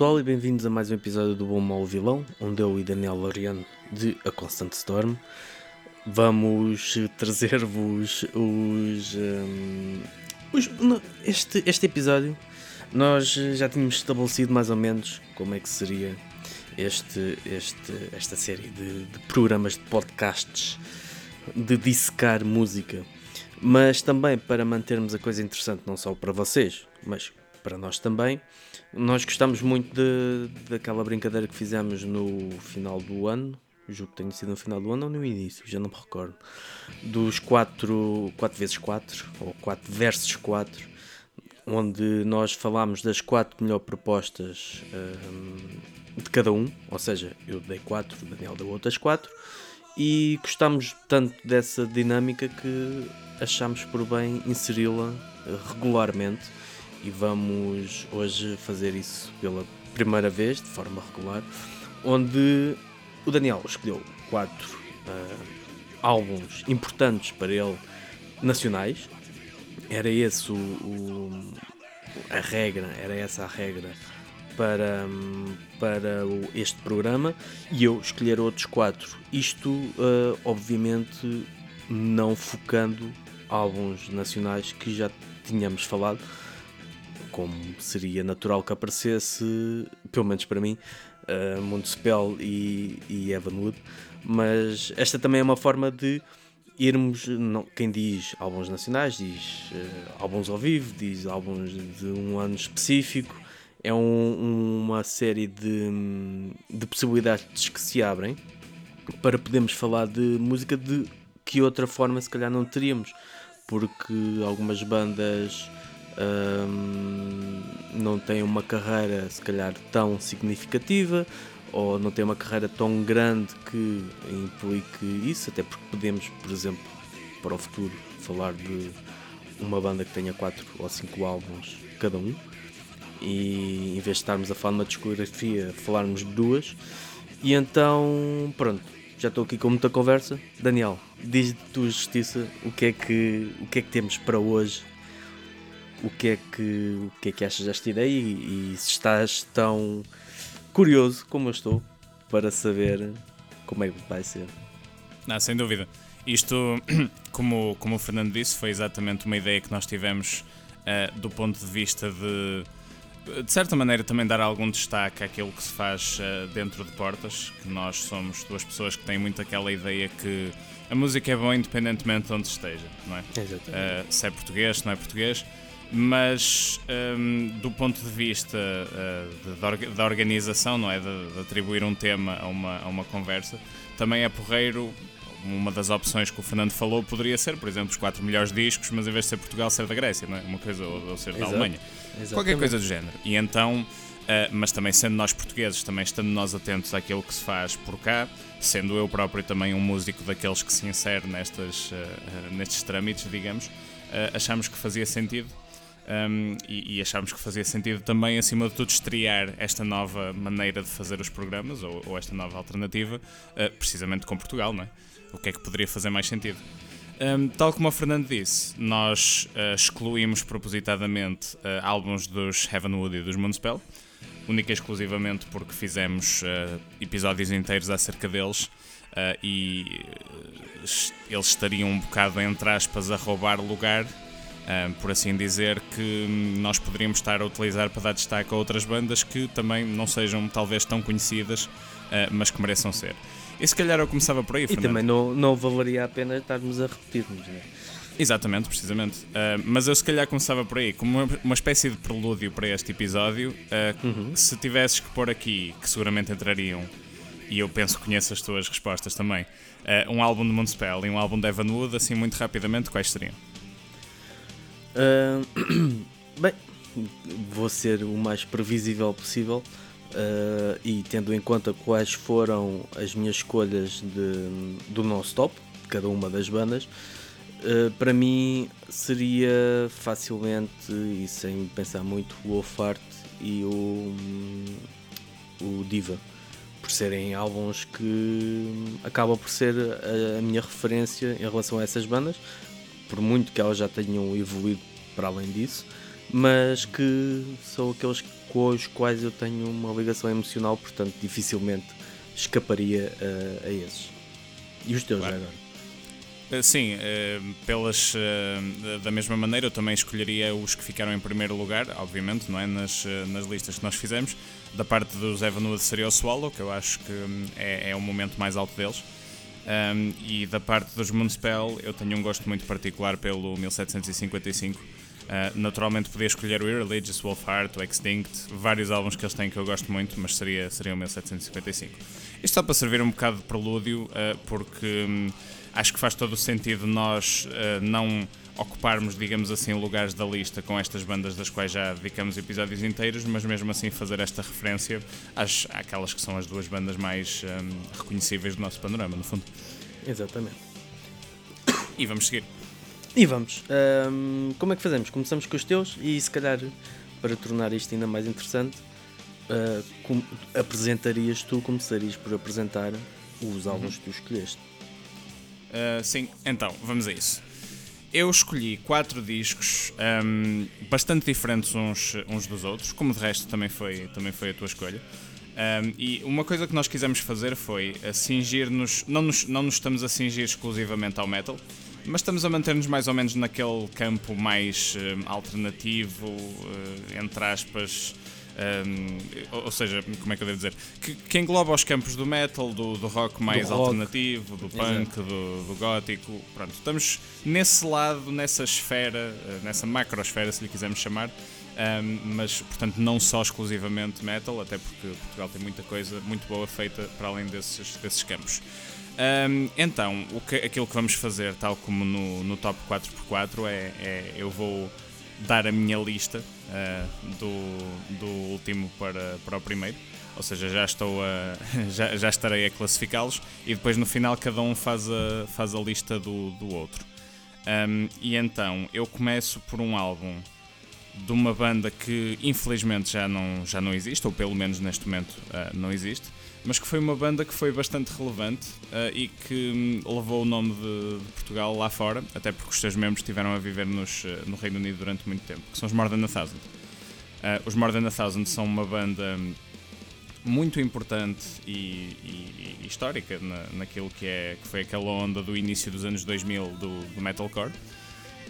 Pessoal e bem-vindos a mais um episódio do Bom Mal Vilão, onde eu e Daniel Loriano de A Constant Storm vamos trazer-vos os, um, os este, este episódio. Nós já tínhamos estabelecido mais ou menos como é que seria este, este, esta série de, de programas de podcasts de dissecar música, mas também para mantermos a coisa interessante não só para vocês, mas para nós também. Nós gostamos muito de, daquela brincadeira que fizemos no final do ano, julgo que tenha sido no final do ano ou no início, já não me recordo, dos 4, 4 vezes 4 ou 4 versus 4, onde nós falámos das 4 melhores propostas um, de cada um, ou seja, eu dei 4, o Daniel deu outras 4, e gostámos tanto dessa dinâmica que achámos por bem inseri-la regularmente e vamos hoje fazer isso pela primeira vez, de forma regular, onde o Daniel escolheu quatro uh, álbuns importantes para ele, nacionais. Era esse o, o, a regra, era essa a regra para, para este programa e eu escolher outros quatro. Isto, uh, obviamente, não focando álbuns nacionais que já tínhamos falado, como seria natural que aparecesse, pelo menos para mim, uh, Municipal e, e Evanwood, mas esta também é uma forma de irmos, não, quem diz álbuns nacionais, diz uh, álbuns ao vivo, diz álbuns de um ano específico, é um, uma série de, de possibilidades que se abrem para podermos falar de música de que outra forma se calhar não teríamos, porque algumas bandas não têm uma carreira se calhar tão significativa ou não têm uma carreira tão grande que implique isso, até porque podemos, por exemplo, para o futuro falar de uma banda que tenha 4 ou 5 álbuns cada um e em vez de estarmos a falar de uma discografia, falarmos de duas. E então, pronto, já estou aqui com muita conversa. Daniel, diz de tua justiça o que é que, o que, é que temos para hoje o que é que, o que, é que achas desta ideia e, e se estás tão curioso como eu estou para saber como é que vai ser. Não, sem dúvida. Isto, como, como o Fernando disse, foi exatamente uma ideia que nós tivemos uh, do ponto de vista de, de certa maneira, também dar algum destaque àquilo que se faz uh, dentro de portas. Que nós somos duas pessoas que têm muito aquela ideia que a música é boa independentemente de onde esteja, não é? Exatamente. Uh, se é português, se não é português mas um, do ponto de vista uh, da organização, não é? De, de, atribuir um tema a uma, a uma conversa, também é porreiro. Uma das opções que o Fernando falou poderia ser, por exemplo, os quatro melhores discos, mas em vez de ser Portugal, ser da Grécia, não é? Uma coisa, ou, ou ser da Exato. Alemanha. Exatamente. Qualquer coisa do género. E então, uh, mas também sendo nós portugueses, também estando nós atentos àquilo que se faz por cá, sendo eu próprio também um músico daqueles que se insere nestas, uh, nestes trâmites, digamos, achamos que fazia sentido um, e, e, achámos que fazia sentido também, acima de tudo, estrear esta nova maneira de fazer os programas ou, ou esta nova alternativa, uh, precisamente com Portugal, não é? O que é que poderia fazer mais sentido? Um, tal como o Fernando disse, nós uh, excluímos propositadamente uh, álbuns dos Heavenwood e dos Moonspell, única e exclusivamente porque fizemos episódios inteiros acerca deles e eles estariam um bocado, entre aspas, a roubar lugar por assim dizer, que nós poderíamos estar a utilizar para dar destaque a outras bandas que também não sejam talvez tão conhecidas, uh, mas que mereçam ser. E se calhar eu começava por aí, Fernando. E também não, não valeria a pena estarmos a repetirmos, não é? Exatamente, precisamente. Uh, mas eu se calhar começava por aí, como uma, uma espécie de prelúdio para este episódio. Uh, uhum. Se tivesses que pôr aqui, que seguramente entrariam, e eu penso que conheço as tuas respostas também, uh, um álbum de Moonspell e um álbum de Evan Wood, assim muito rapidamente, quais seriam? Bem, vou ser o mais previsível possível uh, e tendo em conta quais foram as minhas escolhas de, do non-stop, de cada uma das bandas, uh, para mim seria facilmente e sem pensar muito o Ofart e o, o Diva. Por serem álbuns que acabam por ser a, a minha referência em relação a essas bandas, por muito que elas já tenham evoluído para além disso, mas que são aqueles com os quais eu tenho uma ligação emocional, portanto dificilmente escaparia a, a esses. E os teus Claro. agora? Uh, Sim, uh, pelas, uh, da- mesma maneira eu também escolheria os que ficaram em primeiro lugar, obviamente, não é? Nas, nas listas que nós fizemos. Da parte dos Evanwood seria o Swallow, que eu acho que hum, é, é o momento mais alto deles. Um, e da parte dos Moonspell eu tenho um gosto muito particular pelo 1755. Uh, naturalmente podia escolher o Irreligious, Wolfheart, o Extinct, vários álbuns que eles têm que eu gosto muito, mas seria, seria o 1755. Isto só para servir um bocado de prelúdio, uh, porque hum, acho que faz todo o sentido nós uh, não ocuparmos, digamos assim, lugares da lista com estas bandas das quais já dedicamos episódios inteiros, mas mesmo assim fazer esta referência às, àquelas que são as duas bandas mais hum, reconhecíveis do nosso panorama, no fundo. Exatamente. E vamos seguir. E vamos. Ahm, como é que fazemos? Começamos com os teus e se calhar para tornar isto ainda mais interessante, ah, com- apresentarias tu, começarias por apresentar os álbuns que tu escolheste. Uh, sim, então, vamos a isso. Eu escolhi quatro discos um, bastante diferentes uns, uns dos outros, como de resto também foi, também foi a tua escolha. Um, e uma coisa que nós quisemos fazer foi cingir-nos, não nos, não nos estamos a cingir exclusivamente ao metal, mas estamos a manter-nos mais ou menos naquele campo mais um, alternativo, uh, entre aspas, um, ou, seja, como é que eu devo dizer? Que, que engloba os campos do metal, do, do rock mais rock. alternativo, do punk, do, do gótico. Pronto, estamos nesse lado, nessa esfera, eh, nessa macrosfera, se lhe quisermos chamar. um, mas, portanto, não só exclusivamente metal, até porque Portugal tem muita coisa muito boa feita para além desses, desses campos. Um, então, o que, aquilo que vamos fazer, tal como no, no top 4x4, é, é eu vou dar a minha lista uh, do, do último para, para o primeiro. Ou seja, já estou a, já, já estarei a classificá-los e depois no final cada um faz a, faz a lista do, do outro. Um, e então eu começo por um álbum de uma banda que infelizmente já não, já não existe, ou pelo menos neste momento uh, não existe, mas que foi uma banda que foi bastante relevante uh, e que hum, levou o nome de, de Portugal lá fora, até porque os seus membros estiveram a viver nos, uh, no Reino Unido durante muito tempo, que são os More Than a Thousand. Os More Than a Thousand são uma banda hum, muito importante e, e- e histórica na, naquilo que, é, que foi aquela onda do início dos anos 2000 do, do metalcore.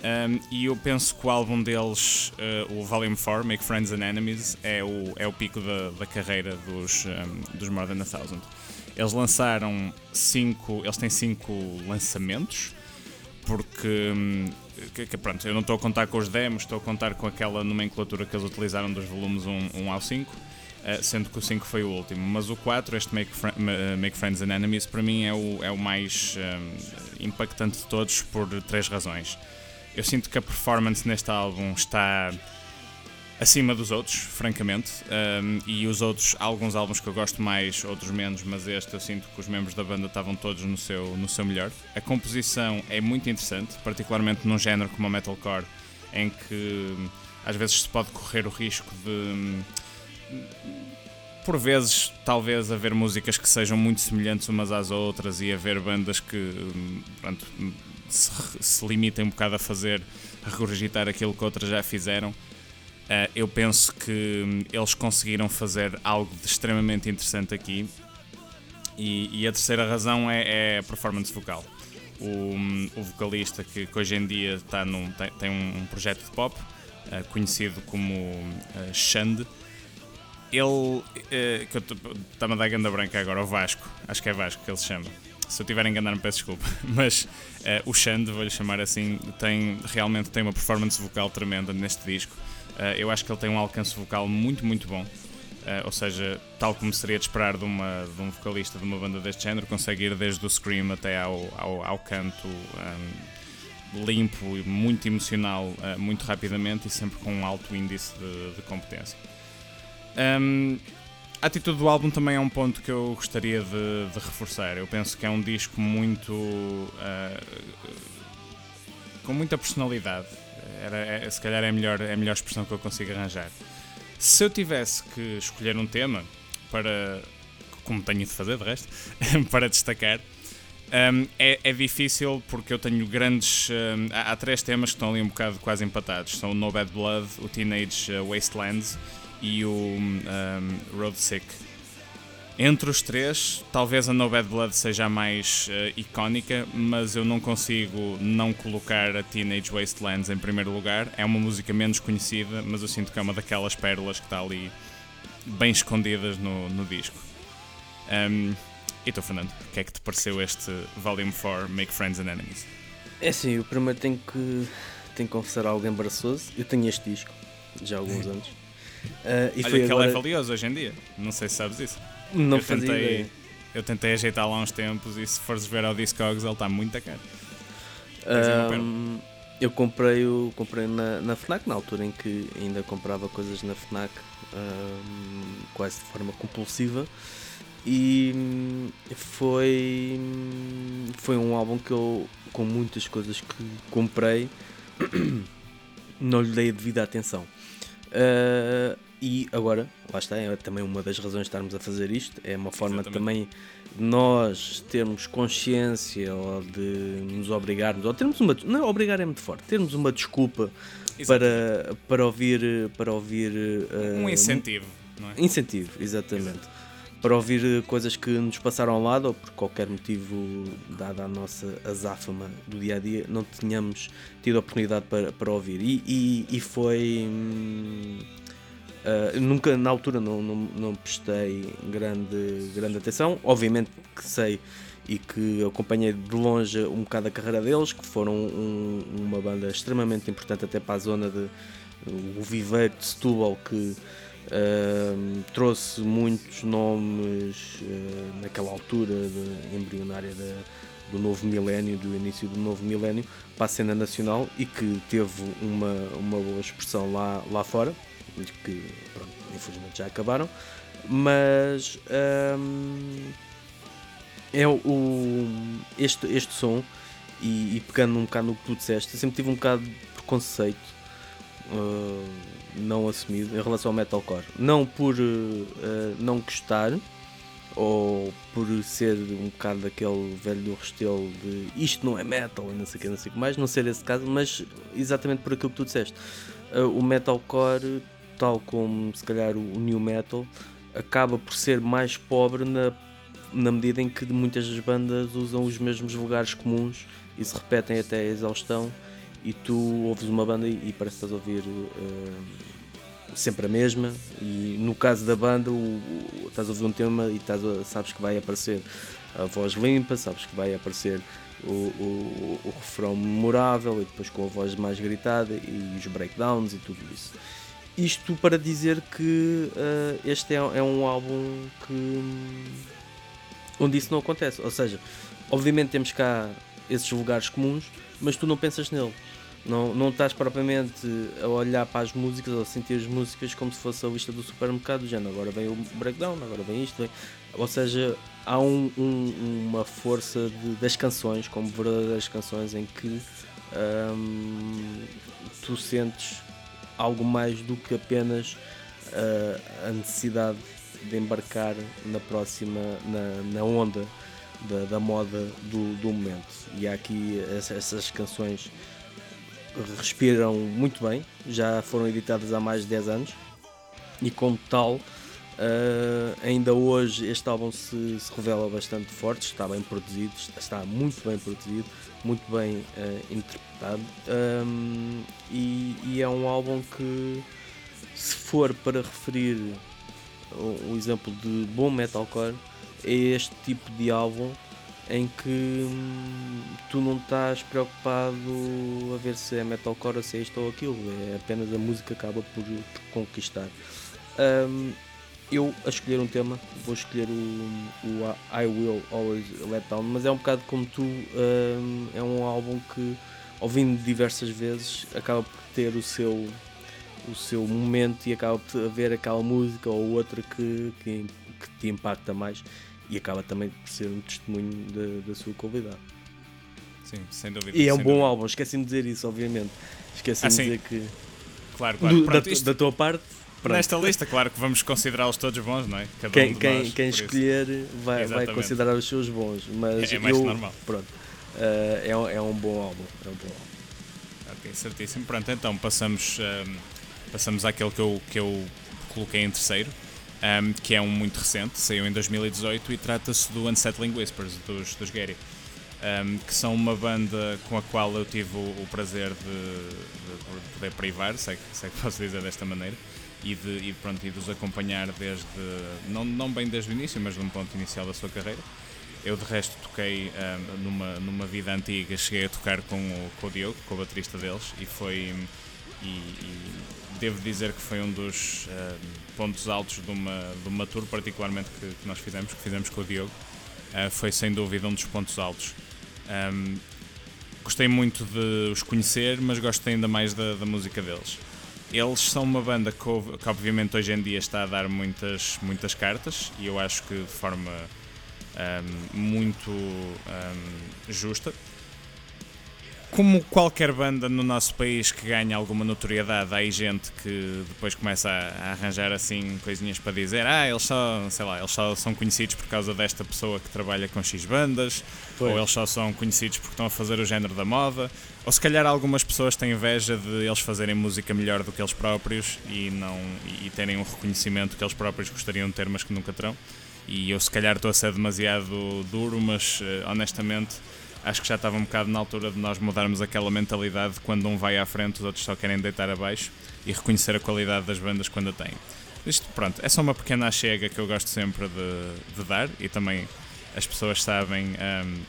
Um, e eu penso que o álbum deles, uh, o Volume 4, Make Friends and Enemies, é o, é o pico da, da carreira dos, um, dos More Than a Thousand. Eles lançaram cinco, eles têm cinco lançamentos, porque hum, que- que, pronto, eu não estou a contar com os demos, estou a contar com aquela nomenclatura que eles utilizaram dos volumes 1, 1 ao 5, uh, sendo que o 5 foi o último. Mas o 4, este Make, Make Friends and Enemies, para mim é o, é o mais hum, impactante de todos por três razões. Eu sinto que a performance neste álbum está acima dos outros, francamente. Um, e os outros, há alguns álbuns que eu gosto mais, outros menos, mas este eu sinto que os membros da banda estavam todos no seu, no seu melhor. A composição é muito interessante, particularmente num género como o metalcore, em que às vezes se pode correr o risco de. Por vezes, talvez haver músicas que sejam muito semelhantes umas às outras e haver bandas que pronto, se, se limitem um bocado a fazer, a regurgitar aquilo que outras já fizeram. Uh, eu penso que hum, eles conseguiram fazer algo de extremamente interessante aqui. E, e a terceira razão é, é a performance vocal. O, hum, o vocalista que, que hoje em dia está num, tem, tem um projeto de pop uh, conhecido como uh, Xande. Ele. uh, que eu Está-me a dar ganda branca agora, o Vasco. Acho que é Vasco que ele se chama. Se eu estiver a enganar-me, peço desculpa. Mas uh, o Xande, vou-lhe chamar assim, tem, realmente tem uma performance vocal tremenda neste disco. Uh, eu acho que ele tem um alcance vocal muito, muito bom. Uh, ou seja, tal como seria de esperar de, uma, de um vocalista de uma banda deste género, consegue ir desde o scream até ao, ao, ao canto um, limpo e muito emocional, uh, muito rapidamente e sempre com um alto índice de, de competência. Um, a atitude do álbum também é um ponto que eu gostaria de, de reforçar. Eu penso que é um disco muito. uh, com muita personalidade. Era, é- se calhar é a, melhor, é a melhor expressão que eu consigo arranjar. Se eu tivesse que escolher um tema para. como tenho de fazer de resto, para destacar, Um, é, é, difícil porque eu tenho grandes. Um, há, há, três temas que estão ali um bocado quase empatados: são o No Bad Blood, o Teenage Wastelands e o um, Road Sick. Entre os três, talvez a No Bad Blood seja a mais uh, icónica, mas eu não consigo não colocar a Teenage Wastelands em primeiro lugar. É uma música menos conhecida, mas eu sinto que é uma daquelas pérolas que está ali bem escondidas no, no disco. Um, e tu, Fernando, o que é que te pareceu este Volume 4 Make Friends and Enemies? É assim, o primeiro tenho que, tenho que confessar algo embaraçoso. Eu tenho este disco já há alguns anos. Uh, e Olha foi que agora... ele é valioso hoje em dia. Não sei se sabes isso. Não eu fazia tentei, ideia. Eu tentei ajeitar lá uns tempos e se fores ver ao Discogs ele está muito a caro. Um, eu comprei, o, comprei na, na FNAC, na altura em que ainda comprava coisas na FNAC um, quase de forma compulsiva e foi foi um álbum que eu com muitas coisas que comprei não lhe dei a devida atenção uh, e agora, lá está, é também uma das razões de estarmos a fazer isto, é uma forma Exatamente. também de nós termos consciência ou de nos obrigarmos, ou termos uma. Não, obrigar é muito forte, termos uma desculpa para, para ouvir. Para ouvir uh, um incentivo, não é? Incentivo, exatamente. Exato. Para ouvir coisas que nos passaram ao lado ou por qualquer motivo, dada a nossa azáfama do dia a dia, não tínhamos tido oportunidade para, para ouvir. E, e, e foi. Hum, Uh, nunca na altura não, não, não prestei grande, grande atenção. Obviamente que sei e que acompanhei de longe um bocado a carreira deles, que foram um, uma banda extremamente importante até para a zona de o viveiro de Setúbal que uh, trouxe muitos nomes uh, naquela altura de, embrionária do novo milénio, do início do novo milénio, para a cena nacional e que teve uma, uma boa expressão lá, lá fora que pronto, infelizmente já acabaram, mas hum, é o, este, este som e, e, pegando um bocado no que tu disseste, sempre tive um bocado de preconceito uh, não assumido em relação ao metalcore. Não por uh, não gostar ou por ser um bocado daquele velho do restelo de isto não é metal e não sei o que, não sei o que mais, não ser esse caso, mas exatamente por aquilo que tu disseste. Uh, o metalcore tal como se calhar o, new metal, acaba por ser mais pobre na, na medida em que muitas das bandas usam os mesmos lugares comuns e se repetem até a exaustão e tu ouves uma banda e, parece que estás a ouvir uh, sempre a mesma e no caso da banda o, o, estás a ouvir um tema e estás a, sabes que vai aparecer a voz limpa, sabes que vai aparecer o, o, o refrão memorável e depois com a voz mais gritada e os breakdowns e tudo isso. Isto para dizer que uh, este é, é, um álbum que onde isso não acontece. Ou seja, obviamente temos cá esses lugares comuns, mas tu não pensas nele. Não, não estás propriamente a olhar para as músicas ou a sentir as músicas como se fosse a lista do supermercado, já agora vem o breakdown, agora vem isto. Vem... Ou seja, há um, um, uma força de, das canções, como verdadeiras canções, em que um, tu sentes algo mais do que apenas uh, a necessidade de embarcar na próxima, na, na onda da, da moda do, do, momento. E há aqui essas canções respiram muito bem, já foram editadas há mais de 10 anos e como tal uh, ainda hoje este álbum se, se, revela bastante forte, está bem produzido, está muito bem produzido, muito bem uh, interpretado um, e, e, é um álbum que se for para referir um, exemplo de bom metalcore é este tipo de álbum em que hum, tu não estás preocupado a ver se é metalcore ou se é isto ou aquilo, é apenas a música acaba por, por conquistar. Um, eu a escolher um tema vou escolher o, o, I Will Always Let Down, mas é um bocado como tu, um, é um álbum que ouvindo diversas vezes acaba por ter o seu o seu momento e acaba por haver aquela música ou outra que, que, que te impacta mais e acaba também por ser um testemunho da, da sua qualidade. Sim, sem dúvida. E é um bom dúvida. álbum, esqueci-me de dizer isso, obviamente. Esqueci-me ah, de dizer que. Claro, claro. Do, Pronto, da, isto... da tua parte nesta lista, claro que vamos considerá-los todos bons, não é? Cada quem, um quem, nós, quem escolher vai, vai, considerar os seus bons, mas é, é mais eu, normal. Pronto, uh, é, é um bom álbum. É um bom álbum. Ok, certíssimo. Pronto, então passamos, um, ehm, passamos àquele que eu, que eu coloquei em terceiro. Um, que é um muito recente, saiu em 2018 e trata-se do Unsettling Whispers dos, dos Gary um, que são uma banda com a qual eu tive o, o prazer de, de, poder privar, sei, sei que posso dizer desta maneira, e de, e, pronto, e de os acompanhar desde, não, não bem desde o início, mas de um ponto inicial da sua carreira. Eu de resto toquei um, numa, numa vida antiga, cheguei a tocar com o, com o Diogo, com o baterista deles, e foi. E, e devo dizer que foi um dos um, pontos altos de uma, de uma tour, particularmente que, que nós fizemos, que fizemos com o Diogo. Uh, foi sem dúvida um dos pontos altos. Um, gostei muito de os conhecer, mas gosto ainda mais da, da música deles. Eles são uma banda que, que, obviamente hoje em dia está a dar muitas, muitas cartas e eu acho que de forma um, muito um, justa como qualquer banda no nosso país que ganha alguma notoriedade, há aí gente que depois começa a, arranjar assim coisinhas para dizer, ah, eles só, sei lá, eles só são conhecidos por causa desta pessoa que trabalha com X bandas, ou eles só são conhecidos porque estão a fazer o género da moda, ou se calhar algumas pessoas têm inveja de eles fazerem música melhor do que eles próprios e não e terem um reconhecimento que eles próprios gostariam de ter, mas que nunca terão. E eu se calhar estou a ser demasiado duro, mas eh, honestamente acho que já estava um bocado na altura de nós mudarmos aquela mentalidade de quando um vai à frente, os outros só querem deitar abaixo e reconhecer a qualidade das bandas quando a têm. Isto, pronto, é só uma pequena chega que eu gosto sempre de, de dar e também as pessoas sabem. Um,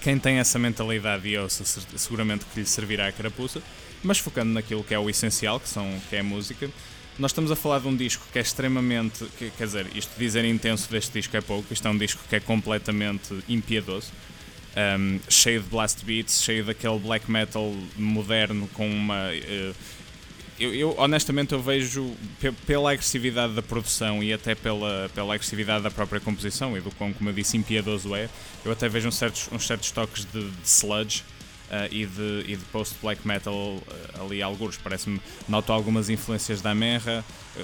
quem tem essa mentalidade e ouça, seguramente que lhe servirá a carapuça, mas focando naquilo que é o essencial, que, são, que é a música. Nós estamos a falar de um disco que é extremamente. Que, quer dizer, isto dizer intenso deste disco é pouco, isto é um disco que é completamente impiedoso um, cheio de blast beats, cheio daquele black metal moderno com uma. Uh, eu, eu, honestamente eu vejo pela agressividade da produção e até pela, pela agressividade da própria composição e do quão, como eu disse, impiedoso é, eu até vejo uns certos, uns certos toques de, de sludge uh, e de, e de post-black metal uh, ali alguns. Parece-me, noto algumas influências da Amerra, uh,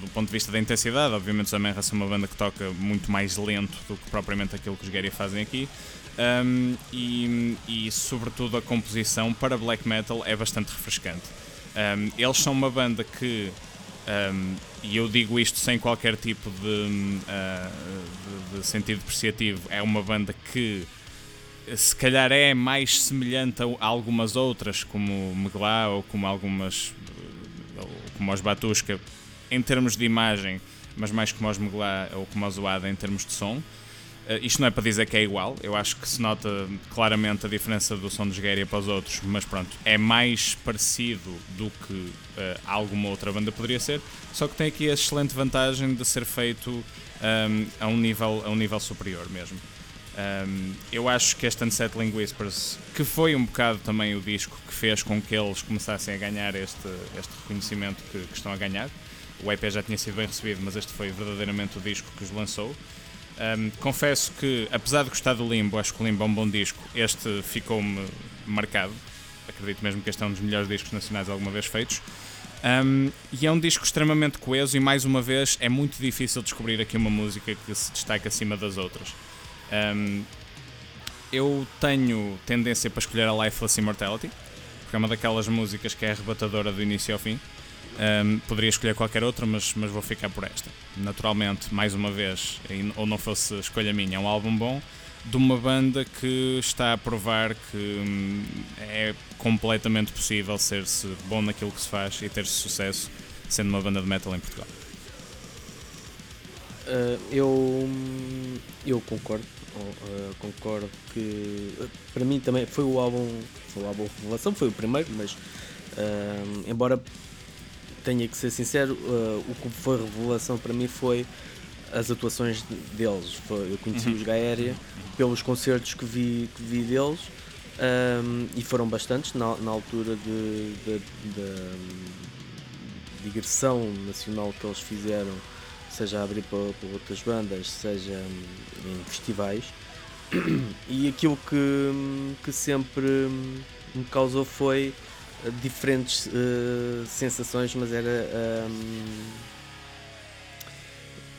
do ponto de vista da intensidade, obviamente os Amerra são uma banda que toca muito mais lento do que propriamente aquilo que os Gary fazem aqui, um, e, e, sobretudo a composição para black metal é bastante refrescante. Um, eles são uma banda que, um, e eu digo isto sem qualquer tipo de, uh, de, de, sentido depreciativo, é uma banda que se calhar é mais semelhante a algumas outras, como Meglá ou como algumas, como os Batushka, em termos de imagem, mas mais como os Meglá ou como os Oada em termos de som. Uh, isto não é para dizer que é igual, eu acho que se nota claramente a diferença do som de Guerra para os outros, mas pronto, é mais parecido do que uh, alguma outra banda poderia ser, só que tem aqui a excelente vantagem de ser feito um, ehm, a, um nível, a um nível superior mesmo. Um, ehm, eu acho que este Unsettling Whispers, que foi um bocado também o disco que fez com que eles começassem a ganhar este, este reconhecimento que, que estão a ganhar, o EP já tinha sido bem recebido, mas este foi verdadeiramente o disco que os lançou. Um, confesso que, apesar de gostar do Limbo, acho que o Limbo é um bom disco, este ficou-me marcado. Acredito mesmo que este é um dos melhores discos nacionais alguma vez feitos. Um, e é um disco extremamente coeso e, mais uma vez, é muito difícil descobrir aqui uma música que se destaca acima das outras. Um, eu tenho tendência para escolher a Lifeless Immortality, porque é uma daquelas músicas que é arrebatadora do início ao fim. Um, poderia escolher qualquer outra, mas, mas vou ficar por esta. Naturalmente, mais uma vez, ou não fosse escolha minha, é um álbum bom de uma banda que está a provar que hum, é completamente possível ser-se bom naquilo que se faz e ter sucesso sendo uma banda de metal em Portugal. Uh, eu, eu concordo, uh, concordo que para mim também foi o álbum, foi o álbum Revelação, foi o primeiro, mas embora tenho que ser sincero, uh, o que foi revelação para mim foi as atuações deles. Foi, eu conheci uhum. os Gaéria pelos concertos que vi, que vi deles um, e foram bastantes na, na altura de digressão nacional que eles fizeram, seja a abrir para, para outras bandas, seja em festivais. E aquilo que, que sempre me causou foi diferentes uh, sensações, mas era um,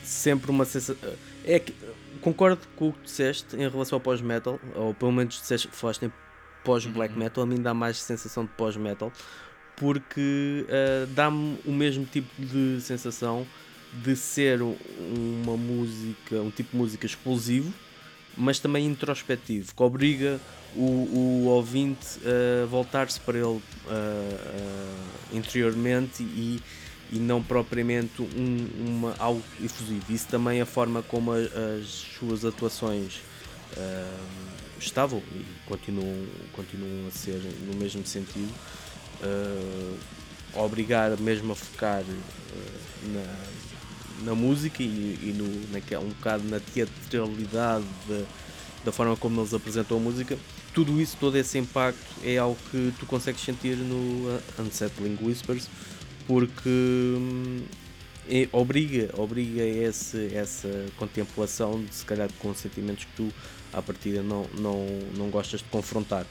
sempre uma sensação. É que, concordo com o que disseste em relação ao pós-metal, ou pelo menos disseste, falaste em pós-black uhum. metal, a mim dá mais sensação de pós-metal, porque uh, dá-me o mesmo tipo de sensação de ser uma música, um tipo de música explosivo, mas também introspectivo, que obriga o, o ouvinte a voltar-se para ele uh, uh, interiormente e, e não propriamente um, uma, algo efusivo. Isso também é a forma como a, as suas atuações uh, estavam e continuam, continuam a ser no mesmo sentido. obrigar mesmo a focar na, na música e, e no, naquela, um bocado na teatralidade de, da forma como eles apresentam a música, tudo isso, todo esse impacto é algo que tu consegues sentir no Unsettling Whispers porque hum, é, obriga, obriga esse, essa contemplação de se calhar com sentimentos que tu à partida não, não, não gostas de confrontar.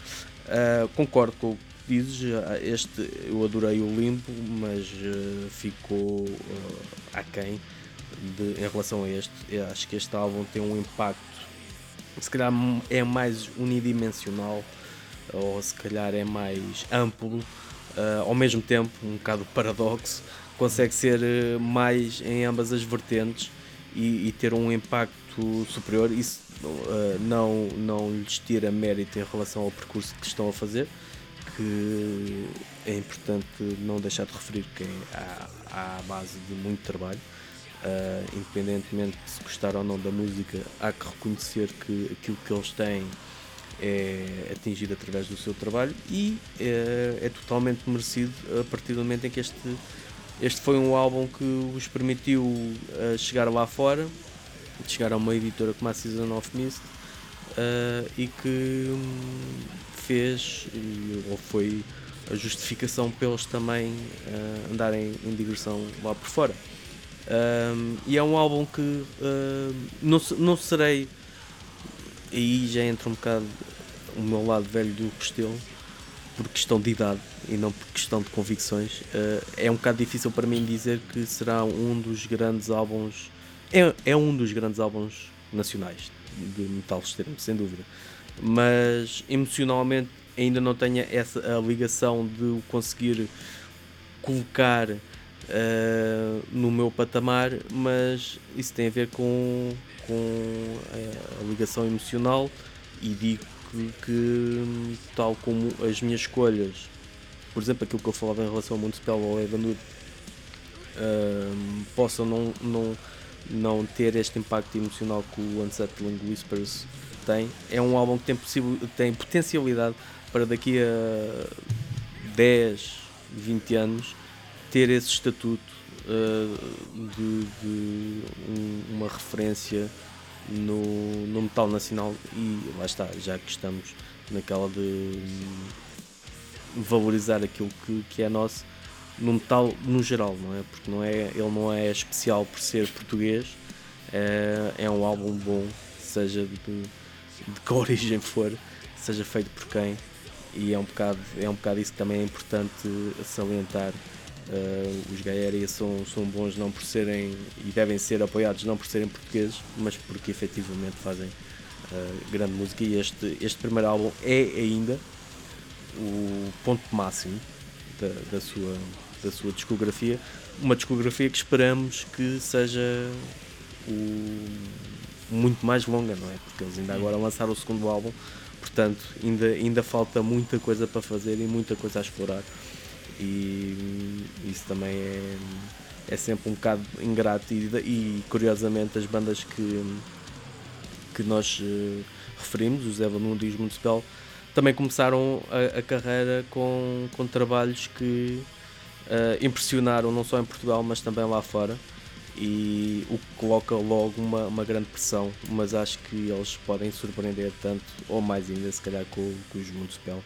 Uh, concordo com o que dizes, este eu adorei o limpo, mas uh, ficou uh, aquém de, em relação a este. Eu acho que este álbum tem um impacto, se calhar é mais unidimensional, ou se calhar é mais amplo, uh, ao mesmo tempo, um bocado paradoxo, consegue ser uh, mais em ambas as vertentes e, e ter um impacto superior. Isso uh, não, não lhes tira mérito em relação ao percurso que estão a fazer, que é importante não deixar de referir que é à, à base de muito trabalho. Uh, independentemente de se gostar ou não da música, há que reconhecer que aquilo que eles têm é atingido através do seu trabalho e é, é, totalmente merecido a partir do momento em que este, este foi um álbum que os permitiu uh, chegar lá fora, chegar a uma editora como a Season of Mist uh, e que um, fez, ou foi a justificação pelos também uh, andarem em digressão lá por fora. Um, e é um álbum que uh, não, não serei. Aí já entra um bocado o meu lado velho do Costelo, por questão de idade e não por questão de convicções. Uh, é um bocado difícil para mim dizer que será um dos grandes álbuns. É, é um dos grandes álbuns nacionais de metal extremo, sem dúvida. Mas emocionalmente ainda não tenho essa a ligação de o conseguir colocar uh, no meu patamar, mas isso tem a ver com, com eh, a ligação emocional e digo que, tal como as minhas escolhas, por exemplo, aquilo que eu falava em relação ao Mundo Spell ou Evanwood, uh, possam não, não, não ter este impacto emocional que o Unsettling Whispers tem. É um álbum que tem, tem potencialidade para daqui a 10, 20 anos ter esse estatuto uh, de, de um, uma referência no, no metal nacional. E lá está, já que estamos naquela de valorizar aquilo que, que é nosso no metal no geral, não é? Porque não é, ele não é especial por ser português, é, é um álbum bom, seja de, de que origem for, seja feito por quem, e é um bocado, é um bocado isso que também é importante salientar Uh, os Gaéria são, são bons não por serem e devem ser apoiados não por serem portugueses, mas porque efetivamente fazem uh, grande música. E este, este primeiro álbum é ainda o ponto máximo da, da, sua, da sua discografia, uma discografia que esperamos que seja o, muito mais longa, não é? Porque eles ainda agora lançaram o segundo álbum, portanto ainda, ainda falta muita coisa para fazer e muita coisa a explorar e isso também é, é sempre um bocado ingrato e, e curiosamente as bandas que, que nós uh, referimos, os Evan Mundo e os Municipal, também começaram a, a, carreira com, com trabalhos que uh, impressionaram não só em Portugal mas também lá fora e o que coloca logo uma, uma grande pressão, mas acho que eles podem surpreender tanto ou mais ainda se calhar com, com os Municipal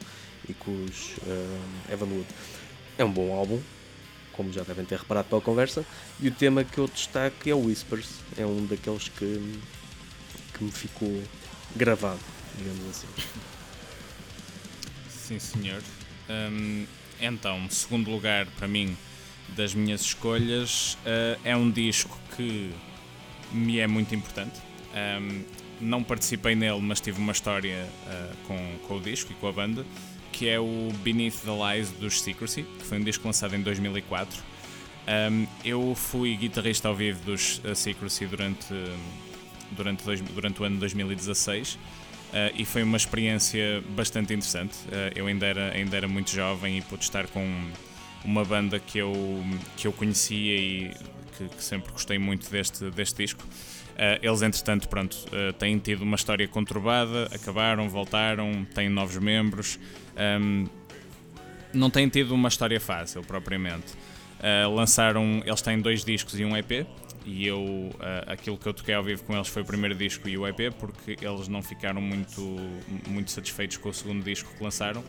e com os uh. É um bom álbum, como já devem ter reparado pela conversa, e o tema que eu destaco é o Whispers, é um daqueles que, que me ficou gravado, digamos assim. Sim, senhor. Um, então, segundo lugar para mim das minhas escolhas, uh, é um disco que me é muito importante. Um, não participei nele, mas tive uma história uh, com, com o disco e com a banda, que é o Beneath the Lies dos Secrecy, que foi um disco lançado em 2004. Um, eu fui guitarrista ao vivo dos uh, Secrecy durante, durante, dois, durante o ano de 2016 uh, e foi uma experiência bastante interessante. Uh, eu ainda era, ainda era muito jovem e pude estar com uma banda que eu, que eu conhecia e que, que sempre gostei muito deste, deste disco. Uh, eles, entretanto, pronto, uh, têm tido uma história conturbada, acabaram, voltaram, têm novos membros. Um, não têm tido uma história fácil, propriamente. Uh, lançaram, eles têm dois discos e um EP. E eu, aquilo que eu toquei ao vivo com eles foi o primeiro disco e o EP, porque eles não ficaram muito, muito satisfeitos com o segundo disco que lançaram.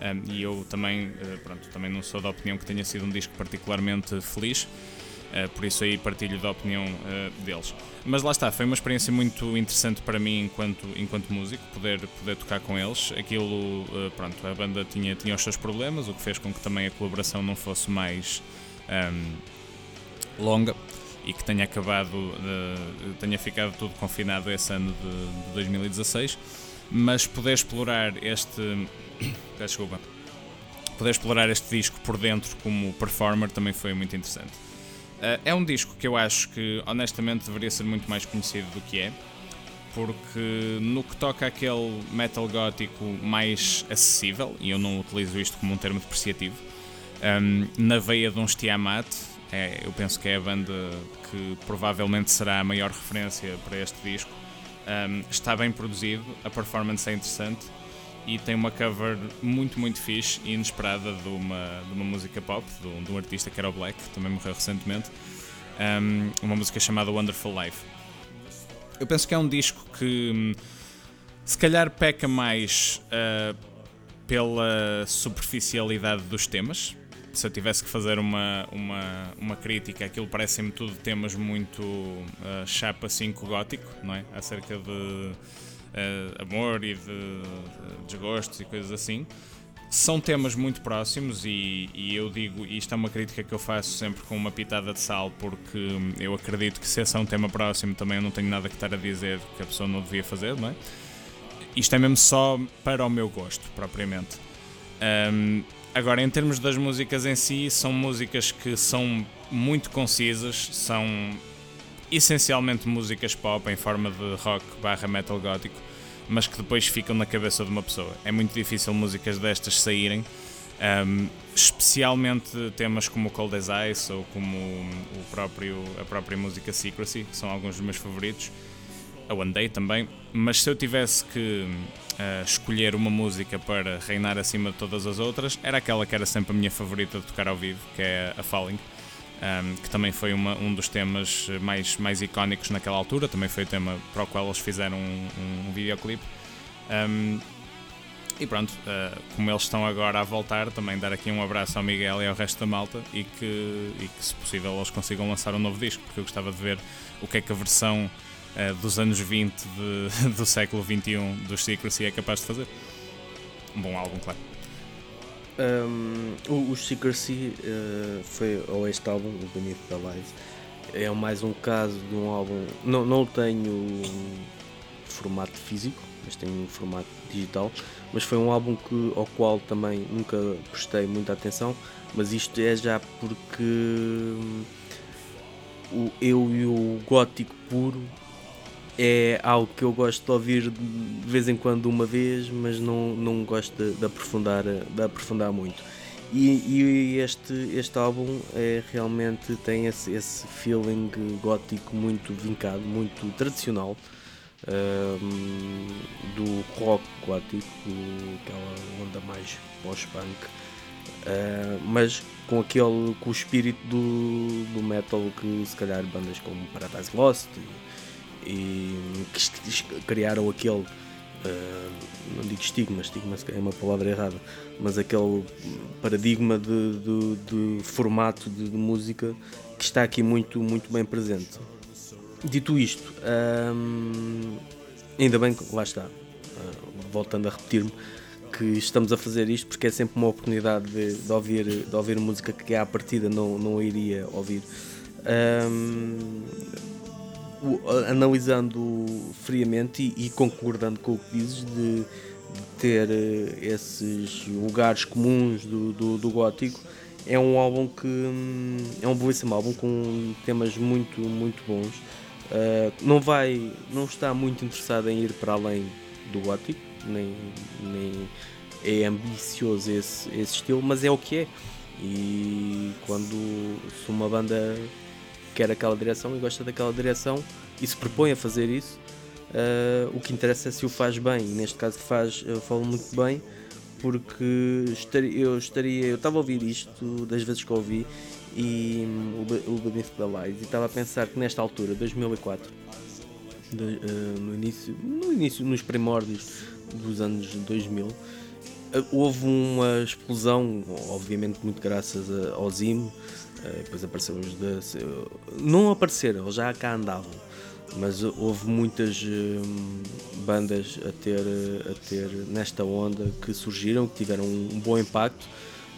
Um, e eu também, pronto, também não sou da opinião que tenha sido um disco particularmente feliz. Uh, por isso aí partilho da opinião uh, deles. Mas lá está, foi uma experiência muito interessante para mim enquanto, enquanto músico, poder, poder tocar com eles. Aquilo, uh, pronto, a banda tinha, tinha os seus problemas, o que fez com que também a colaboração não fosse mais um, ehm, longa e que tenha acabado, tenha ficado tudo confinado esse ano de, de 2016. Mas poder explorar este. desculpa. Poder explorar este disco por dentro como performer também foi muito interessante. Uh, é um disco que eu acho que, honestamente, deveria ser muito mais conhecido do que é, porque no que toca àquele metal gótico mais acessível, e eu não utilizo isto como um termo depreciativo, um, na veia de um Tiamat, é, eu penso que é a banda que provavelmente será a maior referência para este disco. Um, está bem produzido, a performance é interessante e tem uma cover muito, muito fixe e inesperada de uma, de uma música pop, de um, de um artista que era o Black, que também morreu recentemente, um, uma música chamada Wonderful Life. Eu penso que é um disco que hum, se calhar peca mais uh, pela superficialidade dos temas. Se eu tivesse que fazer uma, uma, uma crítica, aquilo parece-me tudo temas muito uh, chapa 5 gótico, não é? Acerca de uh, amor e de, de desgostos e coisas assim. São temas muito próximos e, e, eu digo, e isto é uma crítica que eu faço sempre com uma pitada de sal, porque eu acredito que se esse é um tema próximo também eu não tenho nada que estar a dizer que a pessoa não devia fazer, não é? Isto é mesmo só para o meu gosto, propriamente. Um, agora, em termos das músicas em si, são músicas que são muito concisas, são essencialmente músicas pop em forma de rock barra metal gótico, mas que depois ficam na cabeça de uma pessoa. É muito difícil músicas destas saírem, um, especialmente temas como Cold as Ice ou como o próprio, a própria música Secrecy, que são alguns dos meus favoritos. A One Day também, mas se eu tivesse que uh, escolher uma música para reinar acima de todas as outras, era aquela que era sempre a minha favorita de tocar ao vivo, que é a Falling um, que também foi uma, um dos temas mais, mais icónicos naquela altura, também foi o tema para o qual eles fizeram um, um videoclipe. Um, e pronto, uh, como eles estão agora a voltar, também dar aqui um abraço ao Miguel e ao resto da malta e que, e que se possível, eles consigam lançar um novo disco, porque eu gostava de ver o que é que a versão uh, dos anos 20 de, do século 21 dos Secrecy é capaz de fazer. Um bom álbum, claro. Um, o, o Secrecy uh, foi, ou este álbum, o Beneath the Lies, é mais um caso de um álbum. Não, não tenho formato físico, mas tenho formato digital. Mas foi um álbum que, ao qual também nunca prestei muita atenção. Mas isto é já porque hum, o, eu e o gótico puro é algo que eu gosto de ouvir de vez em quando uma vez, mas não, não gosto de, de aprofundar, de aprofundar muito. E, e, este, este álbum é, realmente tem esse, esse feeling gótico muito vincado, muito tradicional um, do rock gótico, aquela onda mais pós-punk, uh, mas com aquele com o espírito do, do metal que se calhar bandas como Paradise Lost e que criaram aquele, uh, não digo estigma, estigma é uma palavra errada, mas aquele paradigma de, de, de formato de, de, música que está aqui muito, muito bem presente. Dito isto, um, ainda bem que lá está, uh, voltando a repetir-me, que estamos a fazer isto porque é sempre uma oportunidade de, de ouvir, de ouvir música que à partida não, não iria ouvir. Analisando friamente e, e, concordando com o que dizes de, de ter uh, esses lugares comuns do, do, do, gótico, é um álbum que um, é um belíssimo álbum com temas muito, muito bons. Uh, não vai, não está muito interessado em ir para além do gótico, nem, nem é ambicioso esse, esse estilo, mas é o que é. E quando se uma banda quer aquela direção e gosta daquela direção e se propõe a fazer isso, uh, o que interessa é se o faz bem. E neste caso faz, eu falo muito bem, porque estaria, eu estaria, eu estava a ouvir isto das vezes que ouvi e um, o, o Beneath the e estava a pensar que nesta altura, 2004, de, uh, no início, no início, nos primórdios dos anos 2000, eh, houve uma explosão, obviamente muito graças ao Zim, depois apareceram os da. Não apareceram, já cá andavam, mas houve muitas hum, bandas a ter, a ter nesta onda que surgiram, que tiveram um bom impacto.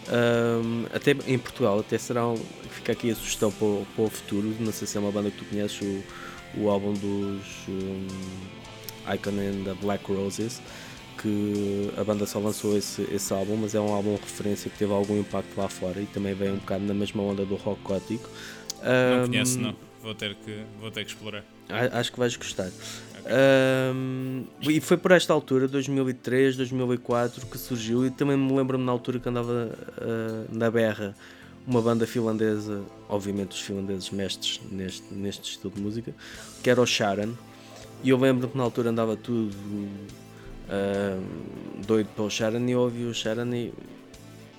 Um, até em Portugal, até será. Um, fica aqui a sugestão para o, para o, futuro. Não sei se é uma banda que tu conheces, o, o álbum dos um, Icon and the Black Roses que a banda só lançou esse, esse álbum, mas é um álbum referência que teve algum impacto lá fora e também vem um bocado na mesma onda do rock gótico. Não um, conheço, não. Vou ter, que, vou ter que explorar. Acho que vais gostar. Okay. Um, e foi por esta altura, 2003, 2004, que surgiu. E também me lembro-me na altura que andava uh, na berra uma banda finlandesa, obviamente os finlandeses mestres neste, neste estilo de música, que era o Sharon. E eu lembro que na altura andava tudo uh, doido pelo Sharon e ouvi o Sharon e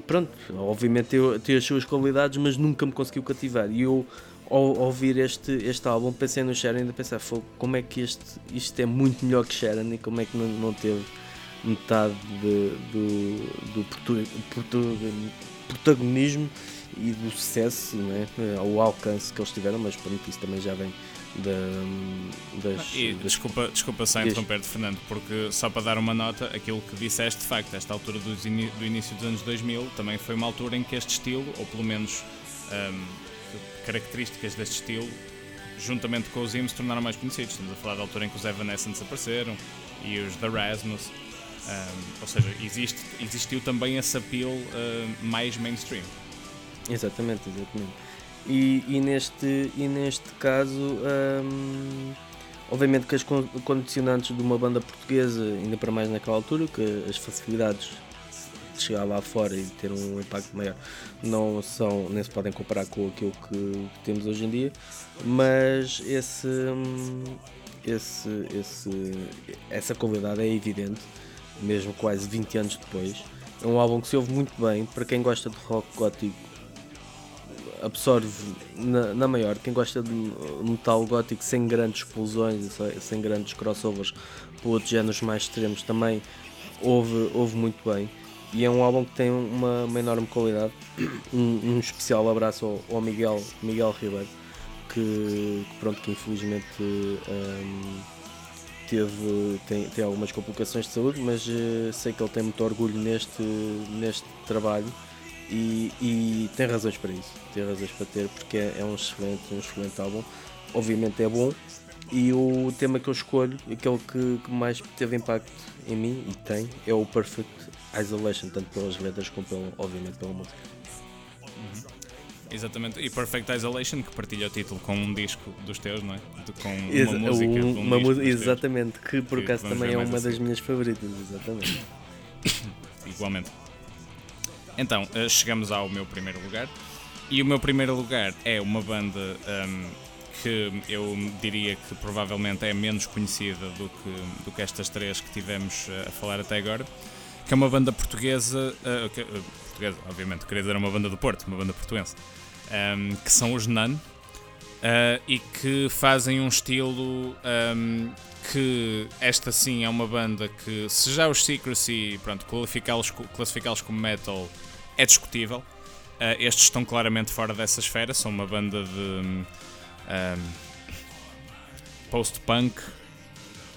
pronto, obviamente tem, tem as suas qualidades, mas nunca me conseguiu cativar. E eu ao ouvir este, este álbum pensei no Sharon e ainda pensei, como é que este, isto é muito melhor que Sharon e como é que não, não teve metade de, do, do protagonismo e do sucesso, né? o alcance que eles tiveram, mas pronto, isso também já vem da, das, e, das, desculpa, desculpa só interromper-te, Fernando, porque só para dar uma nota, aquilo que disseste, de facto, esta altura do, do início dos anos 2000 também foi uma altura em que este estilo, ou pelo menos um, características deste estilo, juntamente com os IMS, se tornaram mais conhecidos. Estamos a falar da altura em que os Evanescence apareceram e os The Rasmus. Um, ou seja, existe, existiu também esse appeal uh, mais mainstream. Exatamente, exatamente. E, e, neste, e neste caso, hum, obviamente que as condicionantes de uma banda portuguesa, ainda para mais naquela altura, que as facilidades de chegar lá fora e ter um impacto maior não são, nem se podem comparar com aquilo que temos hoje em dia, mas esse, hum, esse, esse, essa qualidade é evidente, mesmo quase 20 anos depois. É um álbum que se ouve muito bem para quem gosta de rock gótico absorve na, na, maior. Quem gosta de metal gótico sem grandes explosões, sem grandes crossovers por outros géneros mais extremos, também ouve, ouve muito bem. E é um álbum que tem uma, uma enorme qualidade. Um, um, especial abraço ao, ao Miguel, Miguel Ribeiro, que, que, pronto, que infelizmente um, teve, tem, tem algumas complicações de saúde, mas uh, sei que ele tem muito orgulho neste, neste trabalho e, e, tem razões para isso, tem razões para ter, porque é, é, um, excelente, um excelente álbum. Obviamente é bom. E o tema que eu escolho, aquele que, que mais teve impacto em mim e tem, é o Perfect Isolation, tanto pelas letras como pelo, obviamente pela música. Uhum. Exatamente, e Perfect Isolation, que partilha o título com um disco dos teus, não é? De, com uma Exa música. Um, um uma exatamente, que por acaso também é uma assim. das minhas favoritas, exatamente. Igualmente. Então, uh, chegamos ao meu primeiro lugar. E o meu primeiro lugar é uma banda um, que eu diria que provavelmente é menos conhecida do que, do que estas três que tivemos uh, a falar até agora. Que é uma banda portuguesa, uh, que, portuguesa, obviamente, queria dizer uma banda do Porto, uma banda portuense, um, que são os Nun. e que fazem um estilo um, que esta sim é uma banda que, se já os Secrecy, pronto, classificá-los classificá como metal é discutível. Uh, estes estão claramente fora dessa esfera, são uma banda de um, um, post-punk,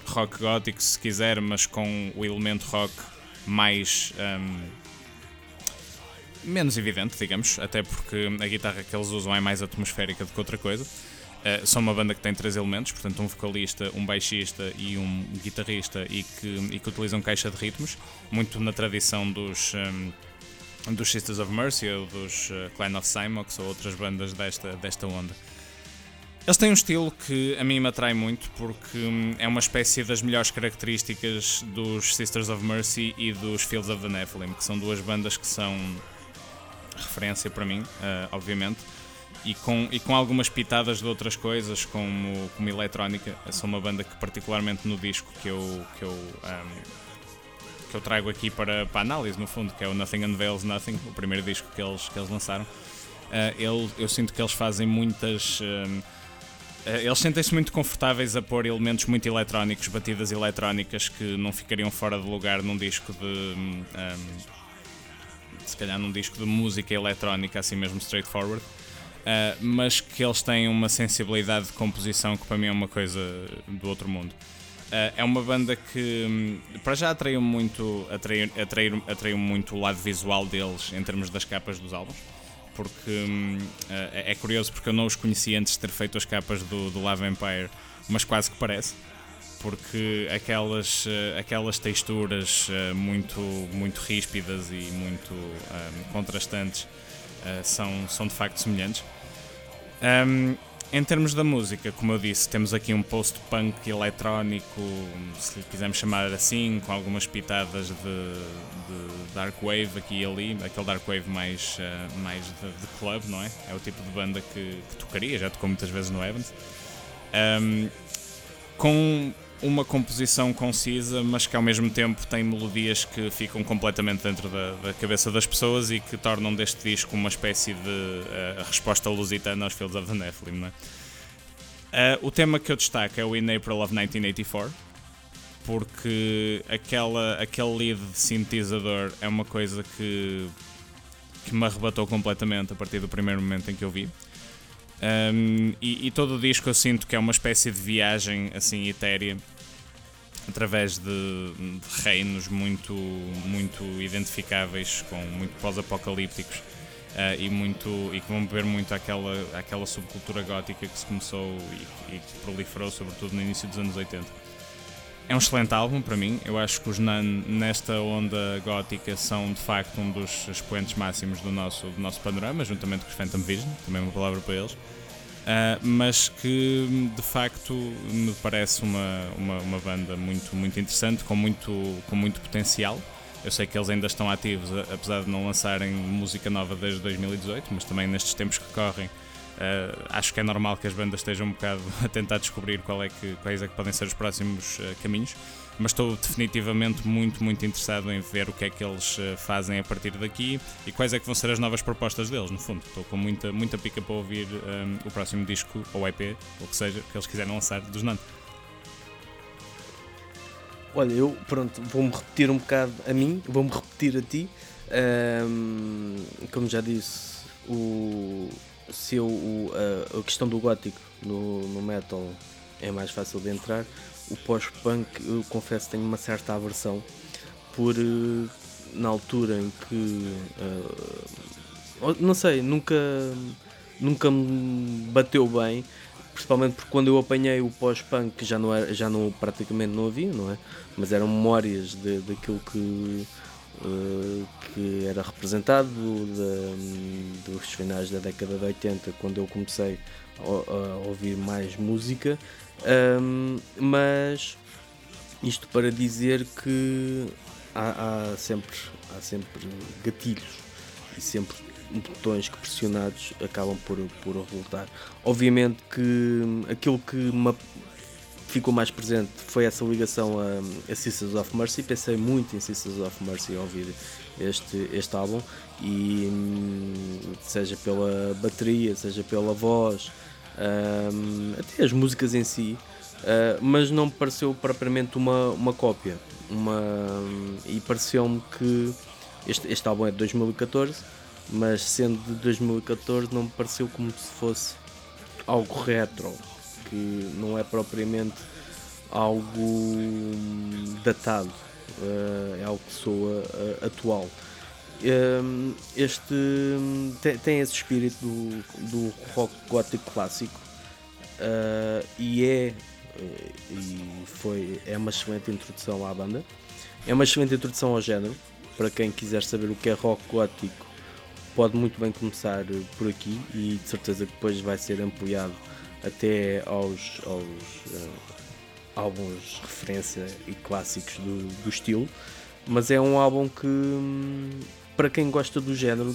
rock gótico se quiser, mas com o elemento rock mais. Um, menos evidente, digamos, até porque a guitarra que eles usam é mais atmosférica do que outra coisa. Uh, são uma banda que tem três elementos, portanto, um vocalista, um baixista e um guitarrista, e que, e que utilizam caixa de ritmos, muito na tradição dos, um, dos Sisters of Mercy ou dos uh, Clan of Cymox ou outras bandas desta, desta onda. Eles têm um estilo que a mim me atrai muito porque um, é uma espécie das melhores características dos Sisters of Mercy e dos Fields of the Nephilim, que são duas bandas que são referência para mim, uh, obviamente e com, e com algumas pitadas de outras coisas, como, como eletrónica. São uma banda que, particularmente no disco que eu, que eu, um, que eu trago aqui para, para análise, no fundo, que é o Nothing Unveils Nothing, o primeiro disco que eles, que eles lançaram. Uh, ele, eu sinto que eles fazem muitas. Uh, eles sentem-se muito confortáveis a pôr elementos muito eletrónicos, batidas eletrónicas que não ficariam fora de lugar num disco de. Um, se calhar num disco de música eletrónica, assim mesmo straightforward. Uh, mas que eles têm uma sensibilidade de composição que para mim é uma coisa do outro mundo. Uh, é uma banda que um, para já atraiu muito, atraiu, atraiu, atraiu muito o lado visual deles em termos das capas dos álbuns. Porque um, uh, é curioso porque eu não os conhecia antes de ter feito as capas do, do Love Empire, mas quase que parece porque aquelas, aquelas texturas muito, muito ríspidas e muito um, contrastantes são, são de facto semelhantes. Um, em termos da música, como eu disse, temos aqui um post-punk eletrónico, se lhe quisermos chamar assim, com algumas pitadas de, de dark wave aqui e ali, aquele dark wave mais, uh, mais de, de, club, não é? É o tipo de banda que, que tocaria, já tocou muitas vezes no Evans. Um, com uma composição concisa, mas que ao mesmo tempo tem melodias que ficam completamente dentro da, da cabeça das pessoas e que tornam deste disco uma espécie de uh, resposta lusitana aos Fields of the Nephilim. É? Uh, o tema que eu destaco é o In April of 1984, porque aquela, aquele lead de sintetizador é uma coisa que, que me arrebatou completamente a partir do primeiro momento em que eu vi. Um, e, e, todo o disco eu sinto que é uma espécie de viagem assim etérea através de, de reinos muito, muito identificáveis, com muito pós-apocalípticos uh, e, muito, e que vão beber muito àquela, àquela subcultura gótica que se começou e, e que proliferou, sobretudo no início dos anos 80. É um excelente álbum para mim. Eu acho que os Nun, nesta onda gótica, são de facto um dos expoentes máximos do nosso, do nosso panorama, juntamente com os Phantom Vision, também uma palavra para eles. Uh, mas que de facto me parece uma, uma, uma, banda muito, muito interessante, com muito, com muito potencial. Eu sei que eles ainda estão ativos, apesar de não lançarem música nova desde 2018, mas também nestes tempos que correm Uh, acho que é normal que as bandas estejam um bocado a tentar descobrir qual é que, quais é que podem ser os próximos uh, caminhos, mas estou definitivamente muito, muito interessado em ver o que é que eles uh, fazem a partir daqui e quais é que vão ser as novas propostas deles, no fundo. Estou com muita, muita pica para ouvir um, o próximo disco, ou EP, ou o que seja, que eles quiserem lançar dos Nano. Olha, eu, pronto, vou-me repetir um bocado a mim, vou-me repetir a ti. Um, como já disse, o, se o, a, a, questão do gótico no, no metal é mais fácil de entrar, o pós-punk eu confesso tenho uma certa aversão por eh, na altura em que uh, não sei, nunca nunca me bateu bem principalmente porque quando eu apanhei o pós-punk já não era, já não praticamente não havia, não é? Mas eram memórias daquilo que uh, que era representado dos finais da década de 80, quando eu comecei a, a ouvir mais música, um, mas isto para dizer que há, há, sempre, há sempre gatilhos e sempre botões que pressionados acabam por, por resultar. Obviamente que aquilo que me ficou mais presente foi essa ligação a, a Sisters of Mercy. Pensei muito em Sisters of Mercy ao ouvir este, este álbum, e hum, seja pela bateria, seja pela voz, um, até as músicas em si, uh, mas não me pareceu propriamente uma, uma cópia. Uma, e pareceu-me que este, este álbum é de 2014, mas sendo de 2014 não me pareceu como se fosse algo retro que não é propriamente algo datado, uh, é algo que soa uh, atual. Um, este tem, tem, esse espírito do, do rock gótico clássico uh, e é e foi é uma excelente introdução à banda é uma excelente introdução ao género para quem quiser saber o que é rock gótico pode muito bem começar por aqui e de certeza que depois vai ser ampliado até aos, aos uh, álbuns referência e clássicos do, do estilo mas é um álbum que hum, para quem gosta do género,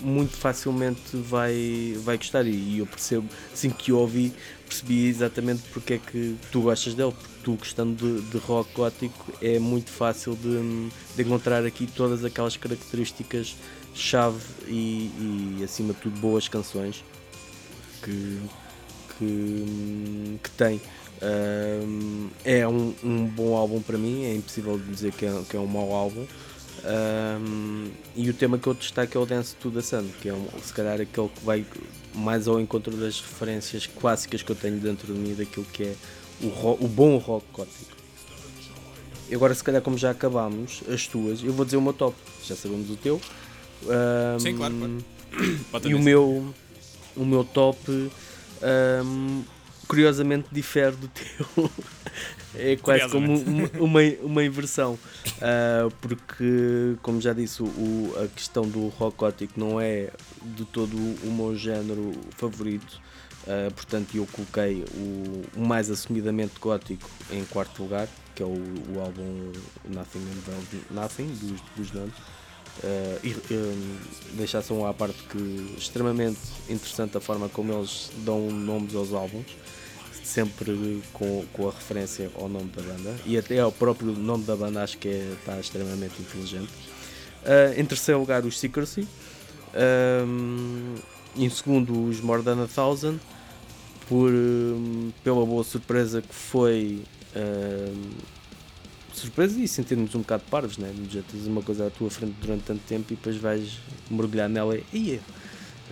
muito facilmente vai, vai gostar. E eu percebo, assim que ouvi, percebi exatamente porque é que tu gostas dele. Porque tu, gostando de, de rock gótico, é muito fácil de, de, encontrar aqui todas aquelas características chave e, e acima de tudo, boas canções que, que, que tem. Um, é um, um, bom álbum para mim, é impossível dizer que é, que é um mau álbum. Um, e o tema que eu destaco é o Dance to the Sun, que é um, se calhar aquele que vai mais ao encontro das referências clássicas que eu tenho dentro de mim daquilo que é o, rock, o bom rock gótico. E agora, se calhar, como já acabámos as tuas, eu vou dizer o meu top. Já sabemos o teu. Um, Sim, claro, claro. E o meu, o meu top um, curiosamente difere do teu. é quase como uma, uma, inversão. Uh, porque, como já disse, o, a questão do rock gótico não é de todo o meu género favorito. Uh, portanto, eu coloquei o, o, mais assumidamente gótico em quarto lugar, que é o, o álbum Nothing and Nothing dos, dos Nuns. Uh, e um, deixar só à parte que extremamente interessante a forma como eles dão nomes aos álbuns sempre com, com a referência ao nome da banda e até ao próprio nome da banda acho que é, está extremamente inteligente. Uh, em terceiro lugar, os Secrecy. Um, em segundo, os More Than a Thousand. Por, um, pela boa surpresa que foi. Surpresa e sentirmos um bocado parvos, né? Já tens uma coisa à tua frente durante tanto tempo e depois vais mergulhar nela e.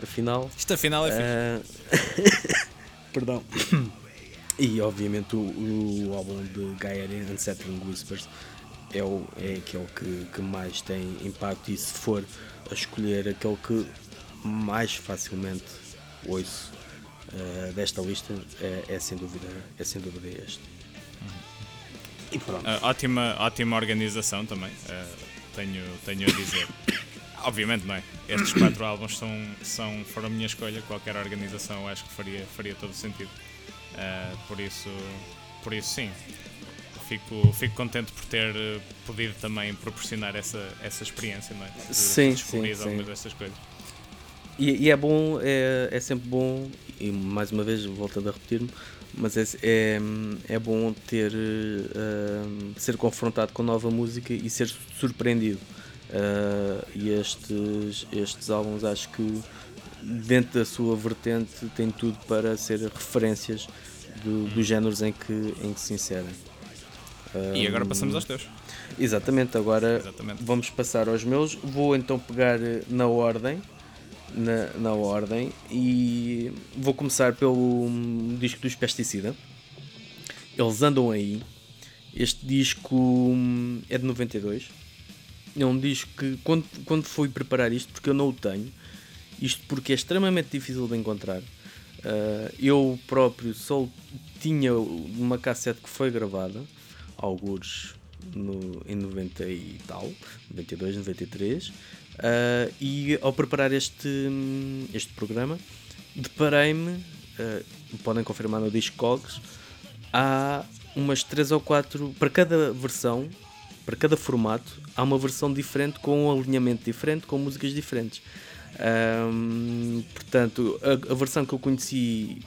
Afinal. Isto afinal é uh, Perdão. E obviamente o, o álbum de Gaia Unsettling Whispers é, o, é aquele que, que mais tem impacto e se for a escolher aquele que mais facilmente ouço uh, desta lista é, é, sem dúvida é sem dúvida este. E pronto. Uh, ótima, ótima organização também, uh, tenho, tenho a dizer. Obviamente não é? Estes quatro álbuns são, são, foram a minha escolha, qualquer organização acho que faria, faria todo o sentido. Uh, por isso, por isso sim. Fico, fico contente por ter podido também proporcionar essa, essa experiência, não é? De, sim, de descobrir sim, algumas destas coisas. E, e, é bom, é, é sempre bom, e mais uma vez volto a repetir-me, mas é, é, é bom ter uh, ser confrontado com nova música e ser surpreendido. Uh, e estes, estes álbuns acho que dentro da sua vertente, tem tudo para ser referências do, dos géneros em que, em que se inserem. E agora passamos aos teus. Exatamente, agora Exatamente. vamos passar aos meus. Vou então pegar na ordem. Na, na ordem e vou começar pelo disco dos Pesticida. Eles andam aí. Este disco hum, é de 92. É um disco que, quando, quando fui preparar isto, porque eu não o tenho, isto porque é extremamente difícil de encontrar. Uh, eu próprio só tinha uma cassete que foi gravada, alguns no, em 90 e tal, 92, 93, uh, e ao preparar este, este programa, deparei-me, uh, podem confirmar no Discogs, há umas 3 ou 4, para cada versão, para cada formato, há uma versão diferente, com um alinhamento diferente, com músicas diferentes. Um, portanto, a, a, versão que eu conheci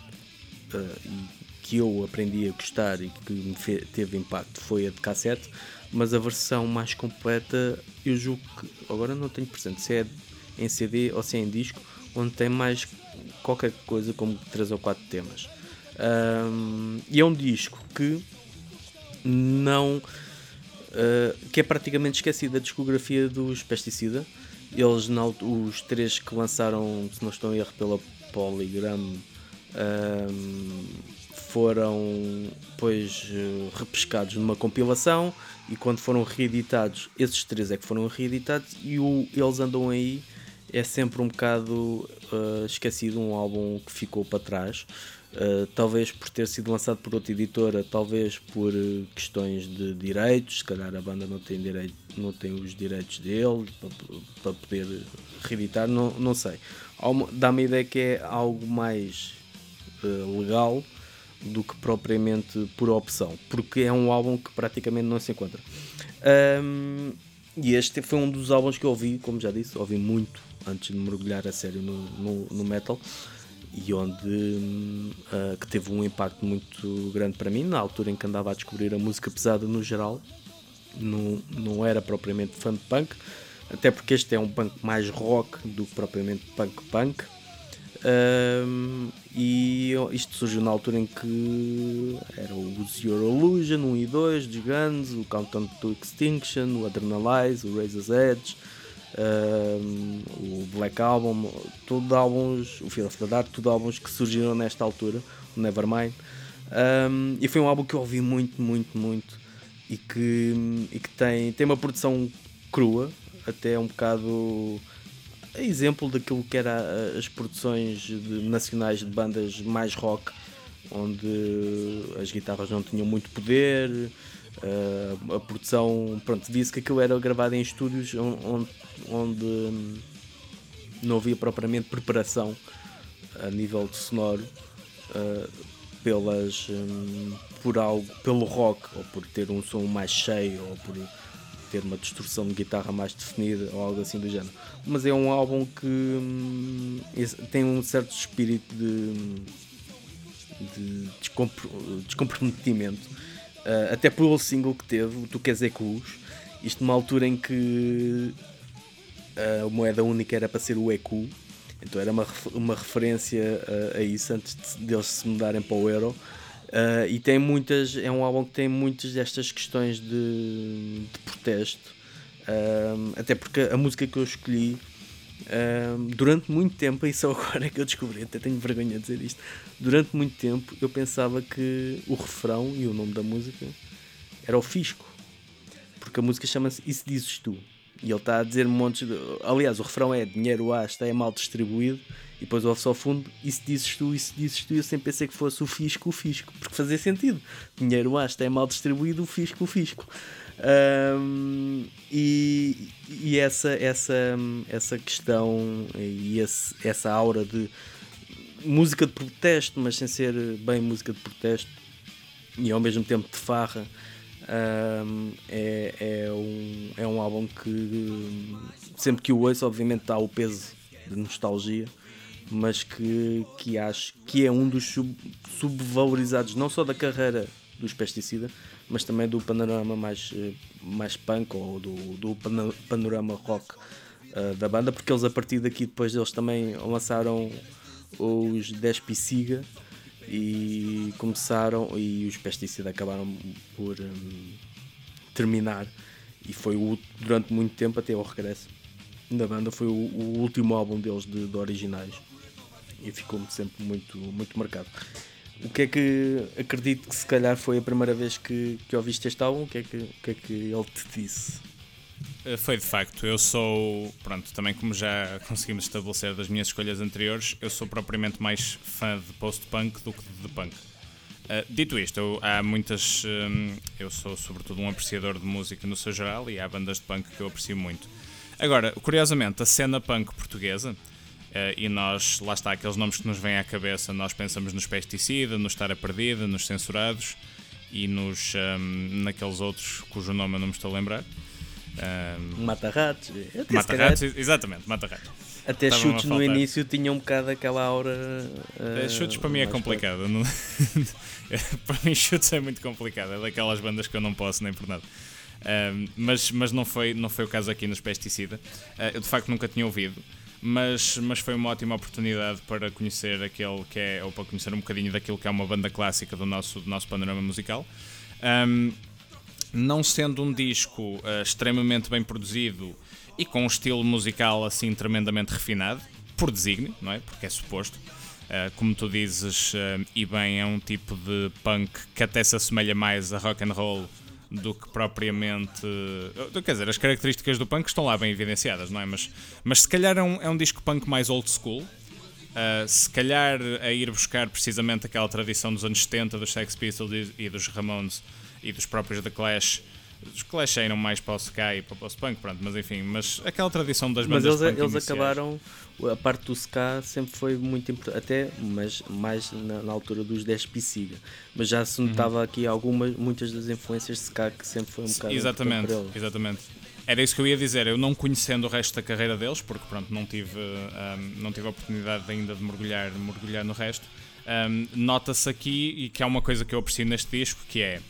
uh, e que eu aprendi a gostar e que me teve impacto foi a de cassete, mas a versão mais completa eu julgo que agora não tenho presente se é em CD ou se é em disco, onde tem mais qualquer coisa como 3 ou 4 temas. Um, e é um disco que não uh, que é praticamente esquecido da discografia dos Pesticida eles, os três que lançaram, se não estou em erro, pela Polygram, um, foram depois repescados numa compilação e quando foram reeditados, esses três é que foram reeditados e o Eles Andam Aí é sempre um bocado uh, esquecido, um álbum que ficou para trás. Uh, talvez por ter sido lançado por outra editora, talvez por questões de direitos, se calhar a banda não tem, direito, não tem os direitos dele para, para poder reeditar, não, não sei. Dá-me a ideia que é algo mais uh, legal do que propriamente por opção, porque é um álbum que praticamente não se encontra. Um, e este foi um dos álbuns que eu ouvi, como já disse, ouvi muito antes de mergulhar a sério no, no, no metal e onde uh, que teve um impacto muito grande para mim na altura em que andava a descobrir a música pesada no geral não, não era propriamente fã de punk até porque este é um punk mais rock do que propriamente punk punk um, e isto surgiu na altura em que era o Your Illusion 1 e 2 dos Guns, o Countdown to Extinction, o Adrenalize, o Razor's Edge um, o Black Album, tudo álbuns, o Fear of the Dark, tudo álbuns que surgiram nesta altura, o Nevermind. Um, e foi um álbum que eu ouvi muito, muito, muito e que, e que tem, tem uma produção crua, até um bocado exemplo daquilo que era as produções de, nacionais de bandas mais rock, onde as guitarras não tinham muito poder, uh, a produção, pronto, disse que aquilo era gravado em estúdios onde, onde hum, não havia propriamente preparação a nível de sonoro uh, pelas um, por algo pelo rock ou por ter um som mais cheio ou por ter uma distorção de guitarra mais definida ou algo assim do género. Mas é um álbum que hum, tem um certo espírito de, de descomprometimento uh, até pelo single que teve Tu Queres É Cruz. Isto numa altura em que a moeda única era para ser o EQ, então era uma, uma referência a, a isso antes de, deles se mudarem para o euro. Uh, e tem muitas, é um álbum que tem muitas destas questões de, de protesto, uh, até porque a música que eu escolhi uh, durante muito tempo, e só agora é que eu descobri, até tenho vergonha de dizer isto. Durante muito tempo eu pensava que o refrão e o nome da música era o Fisco, porque a música chama-se Isso Dizes Tu. E ele está a dizer montes de. Aliás, o refrão é dinheiro A está é mal distribuído. E depois ouve-se ao fundo, isso dizes tu, isso dizes tu. Eu sempre pensei que fosse o fisco, o fisco, porque fazia sentido. Dinheiro A está é mal distribuído, o fisco, o fisco. Um, e, e essa, essa, essa questão e esse, essa aura de música de protesto, mas sem ser bem música de protesto e ao mesmo tempo de farra um, é, é, um, é um álbum que sempre que o ouço, obviamente, dá o peso de nostalgia, mas que, que acho que é um dos sub, subvalorizados, não só da carreira dos Pesticida, mas também do panorama mais, mais punk ou do, do panorama rock uh, da banda, porque eles a partir daqui, depois eles também lançaram os 10 Pisiga e começaram e os pesticidas acabaram por um, terminar e foi o, durante muito tempo até ao regresso da banda foi o, o último álbum deles de, de originais e ficou-me sempre muito, muito marcado. O que é que acredito que se calhar foi a primeira vez que, que ouviste este álbum? O que é que, o que, é que ele te disse? Eh, foi de facto, eu sou, pronto, também como já conseguimos estabelecer das minhas escolhas anteriores, eu sou propriamente mais fã de post-punk do que de punk. Uh, dito isto, eu, há muitas. Um, eu sou sobretudo um apreciador de música no seu geral e há bandas de punk que eu aprecio muito. Agora, curiosamente, a cena punk portuguesa, uh, e nós, lá está, aqueles nomes que nos vêm à cabeça, nós pensamos nos Pesticida, no Estar a Perdida, nos Censurados e nos, um, naqueles outros cujo nome eu não me estou a lembrar. Um, Mata-ratos. Mata-ratos, exatamente, mata-ratos. Até Estava chutes no início tinham um bocado aquela aura. Uh, chutes para mim é complicado. Para mim, chutes é muito complicado. É daquelas bandas que eu não posso nem por nada. Um, mas mas não, foi, não foi o caso aqui nos Pesticida. Uh, eu de facto nunca tinha ouvido. Mas, mas foi uma ótima oportunidade para conhecer aquele que é, ou para conhecer um bocadinho daquilo que é uma banda clássica do nosso, do nosso panorama musical. Um, não sendo um disco uh, extremamente bem produzido e com um estilo musical assim tremendamente refinado, por desígnio, não é? Porque é suposto. Uh, como tu dizes, uh, e bem, é um tipo de punk que até se assemelha mais a rock and roll do que propriamente. Uh, quer dizer, as características do punk estão lá bem evidenciadas, não é? Mas, mas se calhar é um, é um disco punk mais old school. se calhar a ir buscar precisamente aquela tradição dos anos 70 dos Sex Pistols e, e dos Ramones e dos próprios The Clash os Clash saíram mais para o Sky e para o post-punk, pronto, mas enfim, mas aquela tradição das bandas Mas eles, eles acabaram, a parte do ska sempre foi muito importante, até mas mais na, na altura dos 10 Pisiga, mas já se notava uhum. aqui algumas, muitas das influências de ska que sempre foi um bocado Exatamente, exatamente. Era isso que eu ia dizer, eu não conhecendo o resto da carreira deles, porque pronto, não tive, um, não tive a oportunidade ainda de mergulhar, mergulhar no resto, um, nota-se aqui, e que há uma coisa que eu aprecio neste disco, que é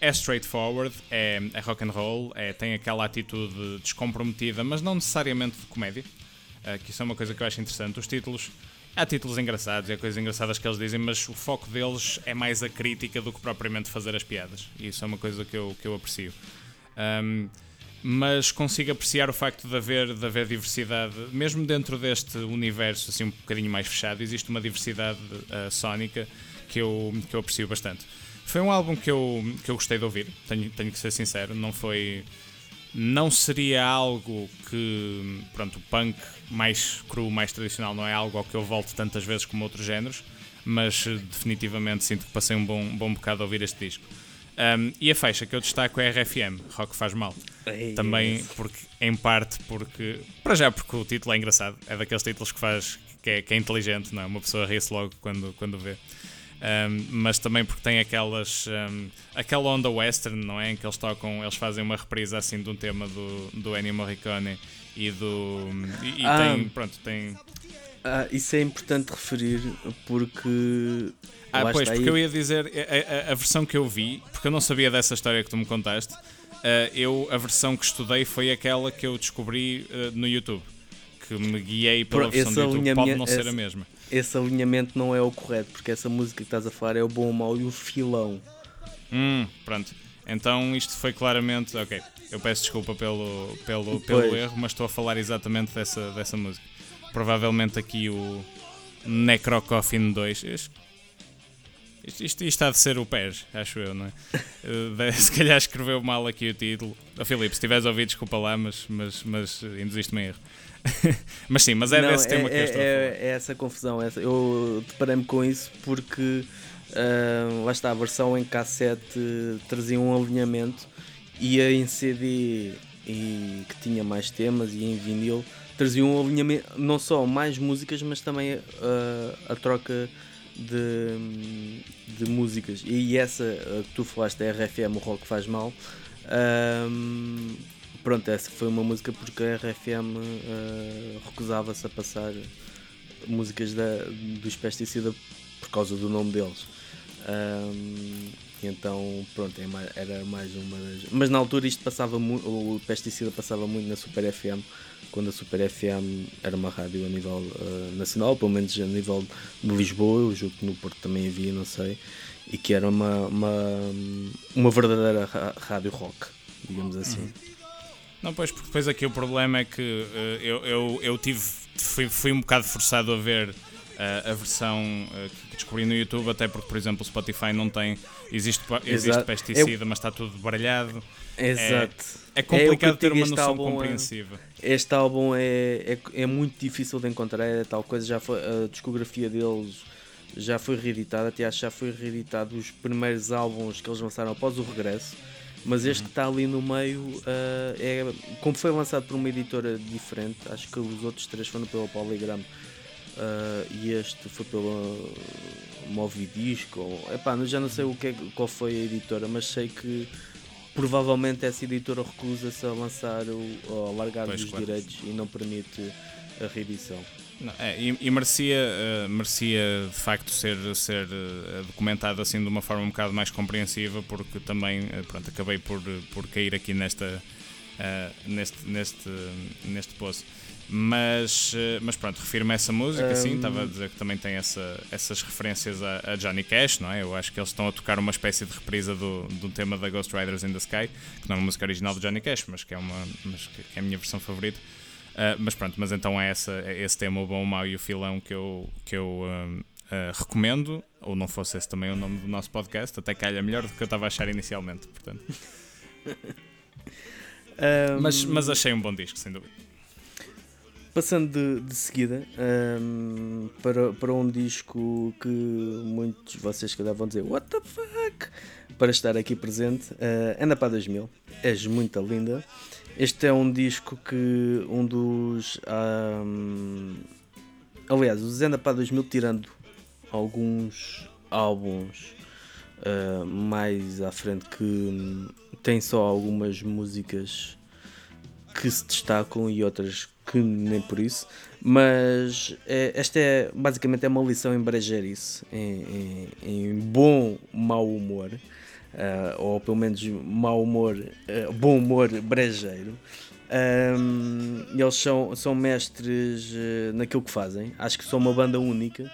é straightforward, é, é rock and roll, é, tem aquela atitude descomprometida, mas não necessariamente de comédia, uh, que isso é uma coisa que eu acho interessante. Os títulos, há títulos engraçados, há coisas engraçadas que eles dizem, mas o foco deles é mais a crítica do que propriamente fazer as piadas, e isso é uma coisa que eu, que eu aprecio. Um, mas consigo apreciar o facto de haver, de haver diversidade, mesmo dentro deste universo assim um bocadinho mais fechado, existe uma diversidade uh, sónica que eu, que eu aprecio bastante. Foi um álbum que eu, que eu gostei de ouvir, tenho, tenho que ser sincero. Não foi. Não seria algo que. Pronto, o punk mais cru, mais tradicional, não é algo ao que eu volto tantas vezes como outros géneros, mas definitivamente sinto que passei um bom, bom bocado a ouvir este disco. Um, e a faixa que eu destaco é RFM, Rock Faz Mal. Ei, Também porque, em parte, porque. Para já, porque o título é engraçado, é daqueles títulos que faz. que é, que é inteligente, não é? Uma pessoa ri-se logo quando, quando vê. Um, mas também porque tem aquelas um, aquela onda western, não é? Em que eles tocam, eles fazem uma reprisa assim de um tema do, do Ennio Morricone e do. E, e ah, tem, pronto, tem. Ah, isso é importante referir porque. Ah, pois, porque aí... eu ia dizer a, a, a, versão que eu vi, porque eu não sabia dessa história que tu me contaste. Uh, eu, a versão que estudei foi aquela que eu descobri uh, no YouTube, que me guiei pela Por, versão do YouTube, pode não ser a mesma esse alinhamento não é o correto, porque essa música que estás a falar é o bom, o mau e o filão. Hum, pronto. Então isto foi claramente. Ok, eu peço desculpa pelo, pelo, pelo erro, mas estou a falar exatamente dessa, dessa música. Provavelmente aqui o Necrocoffin 2. Isto, isto, isto está de ser o PES, acho eu, não é? Eh, se calhar escreveu mal aqui o título. Oh, Filipe, se tiveres ouvido, desculpa lá, mas, mas, mas induziste-me em erro. mas sim, mas é não, desse é, tema que eu estou é, é essa confusão. Essa. Eu deparei-me com isso porque uh, lá está a versão em cassete trazia um alinhamento e a em CD e que tinha mais temas e em vinil trazia um alinhamento, não só mais músicas, mas também uh, a troca de, de músicas. E essa que tu falaste, a RFM, o rock faz mal. Um, pronto, essa foi uma música porque a RFM uh, eh, recusava-se a passar músicas da, dos Pesticida por causa do nome deles. Um, então, pronto, é era mais uma das. Mas na altura isto passava muito, o Pesticida passava muito na Super FM, quando a Super FM era uma rádio a nível uh, nacional, pelo menos a nível de Lisboa, eu julgo que no Porto também havia, não sei, e que era uma, uma, uma verdadeira rádio rock, digamos assim. Não, pois, porque depois aqui o problema é que uh, eu, eu, eu tive, fui, fui um bocado forçado a ver uh, a versão uh, que descobri no YouTube, até porque, por exemplo, o Spotify não tem. Existe, existe pesticida, eu... mas está tudo baralhado. Exato. É, é complicado é ter uma noção compreensiva. Este álbum é, é, é, muito difícil de encontrar, é tal coisa, já foi, a discografia deles já foi reeditada, até acho que já foi reeditado os primeiros álbuns que eles lançaram após o regresso mas este que está ali no meio uh, é como foi lançado por uma editora diferente, acho que os outros três foram pela Polygram uh, e este foi pela Movidisco. Ou, epá, já não sei o que é, qual foi a editora, mas sei que provavelmente essa editora recusa-se a lançar o, a largar pois, os claro. direitos e não permite a reedição. Não, é, e, e, merecia, uh, merecia de facto ser, ser uh, documentado assim de uma forma um bocado mais compreensiva, porque também uh, pronto, acabei por, por cair aqui nesta, neste, neste, neste poço. Mas, mas pronto, refiro-me a essa música, um... sim, estava a dizer que também tem essa, essas referências a, a, Johnny Cash, não é? Eu acho que eles estão a tocar uma espécie de reprisa do, do tema da Ghost Riders in the Sky, que não é uma música original de Johnny Cash, mas que é, uma, mas que é a minha versão favorita. Uh, mas pronto, mas então é, essa, é esse tema, o bom, o mau e o filão que eu, que eu Uh, recomendo, ou não fosse esse também o nome do nosso podcast, até calha melhor do que eu estava a achar inicialmente. Portanto. um, mas, mas achei um bom disco, sem dúvida. Passando de, de seguida um, para, para um disco que muitos de vocês calhar vão dizer What the fuck? Para estar aqui presente, uh, Anda para 2000, és muito linda. Este é um disco que um dos. Um, aliás, o Zenda para 2000, tirando alguns álbuns uh, mais à frente que tem só algumas músicas que se destacam e outras que nem por isso, mas é, esta é basicamente é uma lição em brejeirice, em, em, em bom mau humor, uh, ou pelo menos mau humor, uh, bom humor brejeiro. Um, eles são, são mestres uh, naquilo que fazem, acho que são uma banda única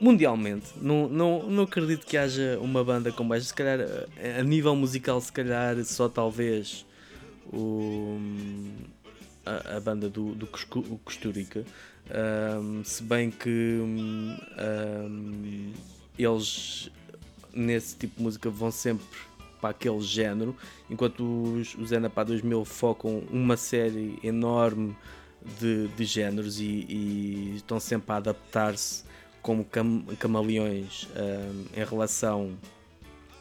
mundialmente. Não, não, não acredito que haja uma banda como esta. Se calhar, a nível musical, se calhar, só talvez o, a, a banda do, do Costurica. Um, se bem que um, eles, nesse tipo de música, vão sempre para aquele género, enquanto os, os Enapa 2000 focam uma série enorme de, de géneros e, e estão sempre a adaptar-se como cam camaleões uh, em relação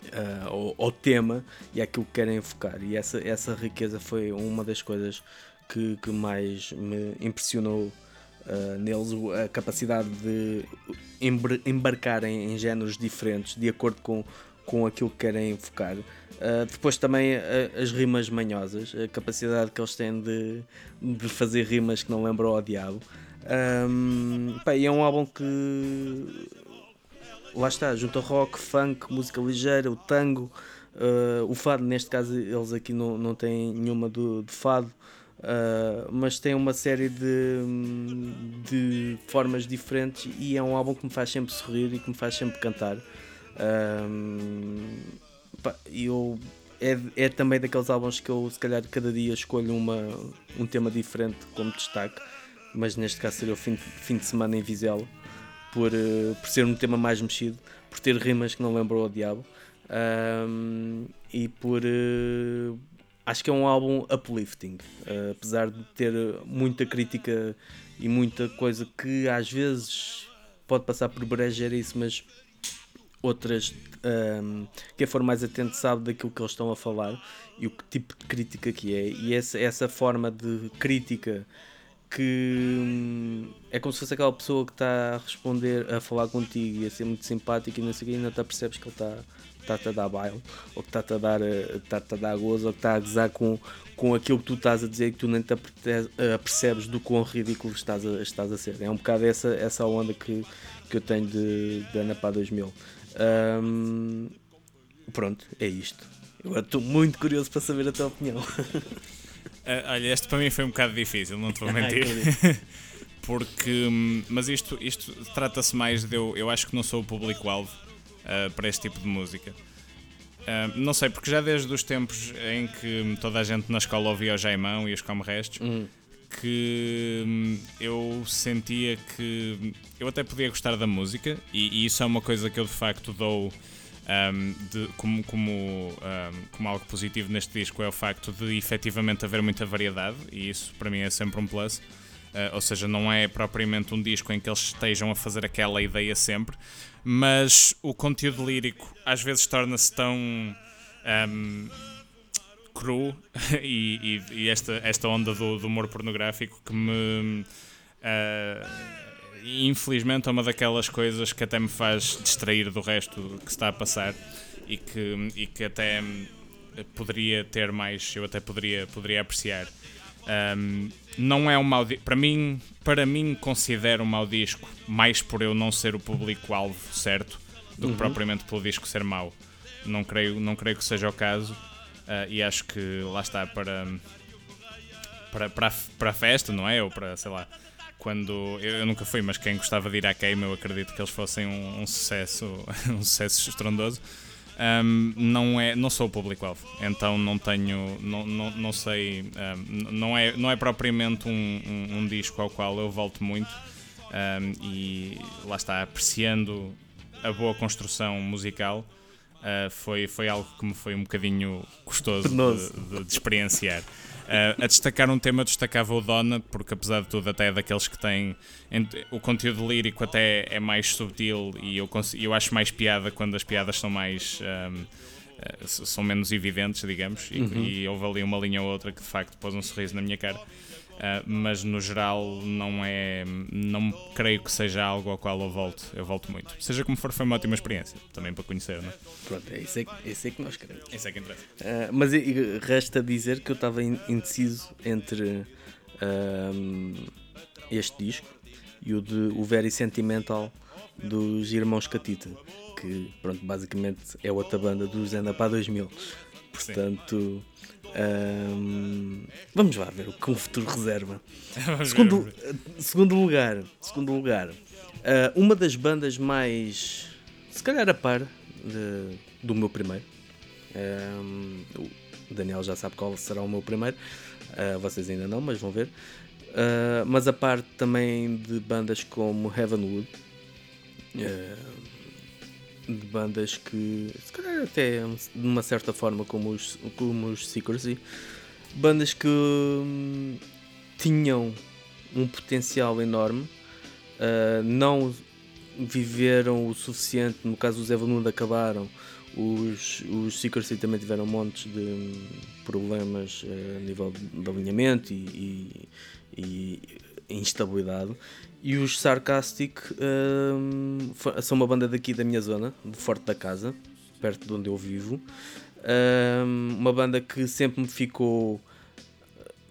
uh, ao, ao, tema e àquilo que querem focar. E essa, essa riqueza foi uma das coisas que, que mais me impressionou uh, neles, a capacidade de embarcar em, em géneros diferentes de acordo com, com aquilo que querem focar. Uh, depois também uh, as rimas manhosas, a capacidade que eles têm de, de fazer rimas que não lembram ao diabo. Um, pá, é um álbum que lá está, junto rock, funk, música ligeira, o tango, uh, o fado, neste caso eles aqui não, não têm nenhuma do, de fado, uh, mas tem uma série de, de formas diferentes e é um álbum que me faz sempre sorrir e que me faz sempre cantar. Pá, eu é, é também daqueles álbuns que eu se calhar cada dia escolho uma, um tema diferente como destaque mas neste caso seria o fim de, fim de semana em Vizela, por, uh, por ser um tema mais mexido, por ter rimas que não lembram ao diabo um, e por. Uh, acho que é um álbum uplifting, uh, apesar de ter muita crítica e muita coisa que às vezes pode passar por isso mas outras um, quem for mais atento sabe daquilo que eles estão a falar e o que tipo de crítica que é. E essa, essa forma de crítica que hum, é como se fosse aquela pessoa que está a responder, a falar contigo e a ser muito simpático e não sei o que, não te percebes que ele está está-te a dar baile, ou que está-te a dar, está a dar gozo, ou que está a gozar com, com aquilo que tu estás a dizer e que tu nem te apercebes do quão ridículo estás a, estás a ser. É um bocado essa, essa onda que, que eu tenho de, de Ana Pá 2000. Um, pronto, é isto. Eu estou muito curioso para saber a tua opinião. Uh, olha, este para mim foi um bocado difícil, não te vou mentir. Porque, hum, mas isto, isto trata-se mais de eu, eu acho que não sou o público-alvo uh, para este tipo de música. Uh, não sei, porque já desde os tempos em que toda a gente na escola ouvia o Jaimão e os Como Restos, uhum. que hum, eu sentia que eu até podia gostar da música, e, e, isso é uma coisa que eu de facto dou um, de, como, como, um, como algo positivo neste disco é o facto de efetivamente haver muita variedade e isso para mim é sempre um plus. Uh, ou seja, não é propriamente um disco em que eles estejam a fazer aquela ideia sempre, mas o conteúdo lírico às vezes torna-se tão um, cru e, e, e, esta, esta onda do, do humor pornográfico que me. Uh, infelizmente é uma daquelas coisas que até me faz distrair do resto que está a passar e que, e que até poderia ter mais, eu até poderia, poderia apreciar. Um, não é um mau para mim, para mim considero um mau disco mais por eu não ser o público-alvo certo do uhum. que propriamente pelo disco ser mau. Não creio, não creio que seja o caso uh, e acho que lá está para, para, para, a, para a festa, não é? Ou para, sei lá, quando eu, eu, nunca fui, mas quem gostava de ir à queima, eu acredito que eles fossem um, um sucesso, um sucesso estrondoso. Um, não é, não sou o público-alvo, então não tenho, não, não, não sei, um, não é, não é propriamente um, um, um, disco ao qual eu volto muito. e lá está, apreciando a boa construção musical. Uh, foi, foi algo que me foi um bocadinho custoso de, de, de, experienciar. Uh, a destacar um tema, destacava o Donna, porque apesar de tudo, até é daqueles que têm. O conteúdo lírico até é mais subtil e eu, eu acho mais piada quando as piadas são mais. Um, uh, são menos evidentes, digamos, e, uhum. e houve ali uma linha ou outra que de facto pôs um sorriso na minha cara. Uh, mas no geral não é não creio que seja algo ao qual eu volto eu volto muito. Seja como for foi uma ótima experiência também para conhecer não é? pronto é isso é, isso é que nós queremos. Isso é que interessa. Uh, mas resta dizer que eu estava indeciso entre uh, este disco e o de o Very Sentimental dos Irmãos Catita que pronto basicamente é outra banda dos Anda para 2000 portanto um, vamos lá ver o que o futuro reserva. segundo, segundo lugar, segundo lugar, uh, uma das bandas mais, se calhar a par de, do meu primeiro. Um, o Daniel já sabe qual será o meu primeiro. Uh, vocês ainda não, mas vão ver. Uh, mas a parte também de bandas como Heavenwood. Uh, de bandas que, se calhar até de uma certa forma, como os, como os Secrecy, bandas que hum, tinham um potencial enorme, uh, não viveram o suficiente, no caso os Evanund acabaram, os, os Secrecy também tiveram montes de hum, problemas uh, a nível de alinhamento e, e, e instabilidade e os Sarcastic um, são uma banda daqui da minha zona, de Forte da Casa, perto de onde eu vivo. Um, uma banda que sempre me ficou,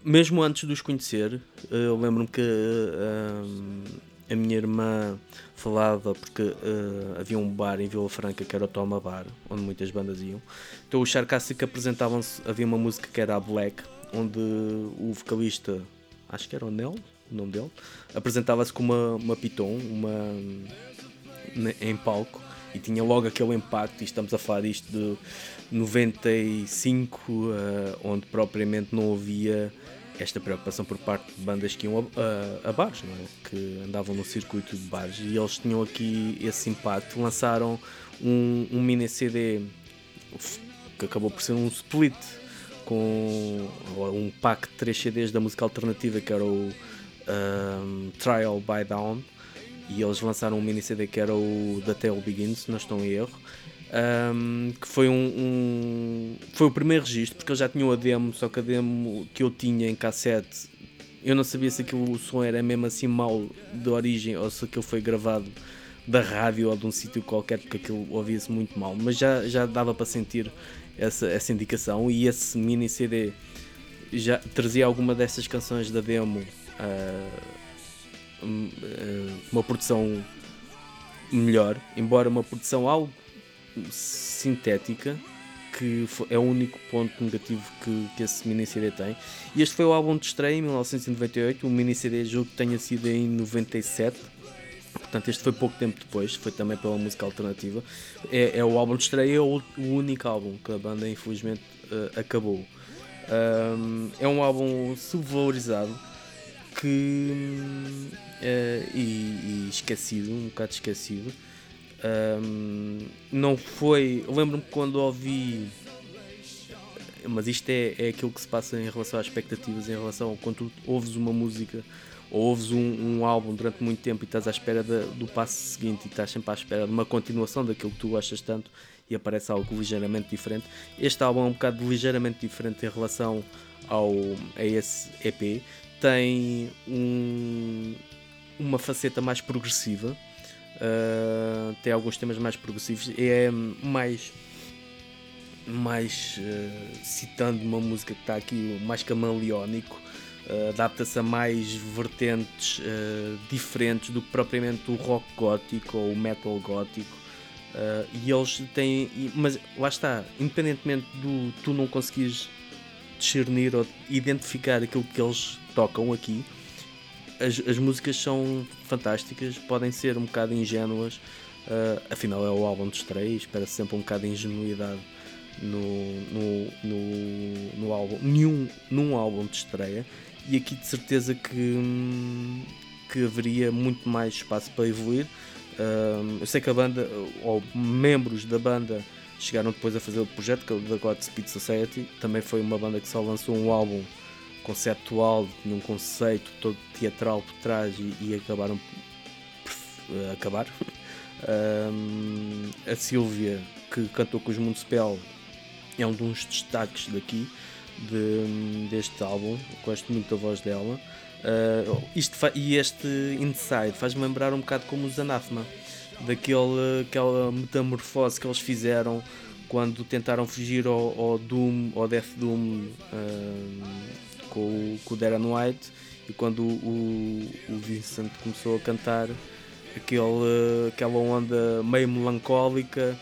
mesmo antes de os conhecer, eu lembro-me que um, a minha irmã falava, porque uh, havia um bar em Vila Franca que era o Toma Bar, onde muitas bandas iam. Então os Sarcastic apresentavam-se, havia uma música que era a Black, onde o vocalista, acho que era o Nel, o nome dele, apresentava-se com uma, uma piton, uma, em palco, e tinha logo aquele impacto, e estamos a falar disto de 95, uh, onde propriamente não havia esta preocupação por parte de bandas que iam a, a, a bares, é? que andavam no circuito de bares, e eles tinham aqui esse impacto, lançaram um, um mini CD que acabou por ser um split com um pack de 3 CDs da música alternativa que era o um, Trial by Down e eles lançaram um mini CD que era o The Tale Begins, se não estou em erro. Um, que foi um, um, foi o primeiro registro porque eu já tinha a demo, só que a demo que eu tinha em cassete eu não sabia se aquilo o som era mesmo assim mau de origem ou se aquilo foi gravado da rádio ou de um sítio qualquer porque aquilo ouvia-se muito mal, mas já, já dava para sentir essa, essa indicação e esse mini CD já trazia alguma dessas canções da demo uh, uma produção melhor, embora uma produção algo sintética, que é o único ponto negativo que, que esse mini CD tem. E este foi o álbum de estreia em 1998, o mini CD julgo que tenha sido em 97. Portanto, este foi pouco tempo depois, foi também pela música alternativa. É, é o álbum de estreia, é o, o único álbum que a banda infelizmente uh, acabou. Um, é um álbum subvalorizado, que uh, e, e, esquecido, um bocado esquecido. Um, não foi. Lembro-me quando ouvi. Mas isto é, é aquilo que se passa em relação às expectativas, em relação a quando ouves uma música ou ouves um, um álbum durante muito tempo e estás à espera de, do passo seguinte e estás sempre à espera de uma continuação daquilo que tu gostas tanto e aparece algo ligeiramente diferente. Este álbum é um bocado ligeiramente diferente em relação ao, a esse EP tem um, uma faceta mais progressiva, uh, tem alguns temas mais progressivos, é mais mais uh, citando uma música que está aqui mais camaleónico uh, adapta-se a mais vertentes uh, diferentes do que propriamente o rock gótico ou o metal gótico. E eles têm mas lá está independentemente do tu não conseguires discernir ou identificar aquilo que eles tocam aqui. As, as músicas são fantásticas, podem ser um bocado ingênuas, uh, afinal é o álbum de estreia, espera -se sempre um bocado de ingenuidade no, no, no, no, álbum, nenhum, num álbum de estreia, e aqui de certeza que que haveria muito mais espaço para evoluir. Um, eu sei que a banda, ou membros da banda, chegaram depois a fazer o projeto, que é o da Godspeed Society. Também foi uma banda que só lançou um álbum conceptual, tinha um conceito todo teatral por trás e, e acabaram por uh, acabar. um, a Silvia, que cantou com os Municipal, é um dos destaques daqui de, deste álbum. Gosto muito da voz dela. Uh, isto e este Inside faz-me lembrar um bocado como os Anathema, daquele, aquela metamorfose que eles fizeram quando tentaram fugir ao, ao Doom, ao Death Doom uh, com, com o Darren White e quando o, o Vincent começou a cantar aquele, aquela onda meio melancólica,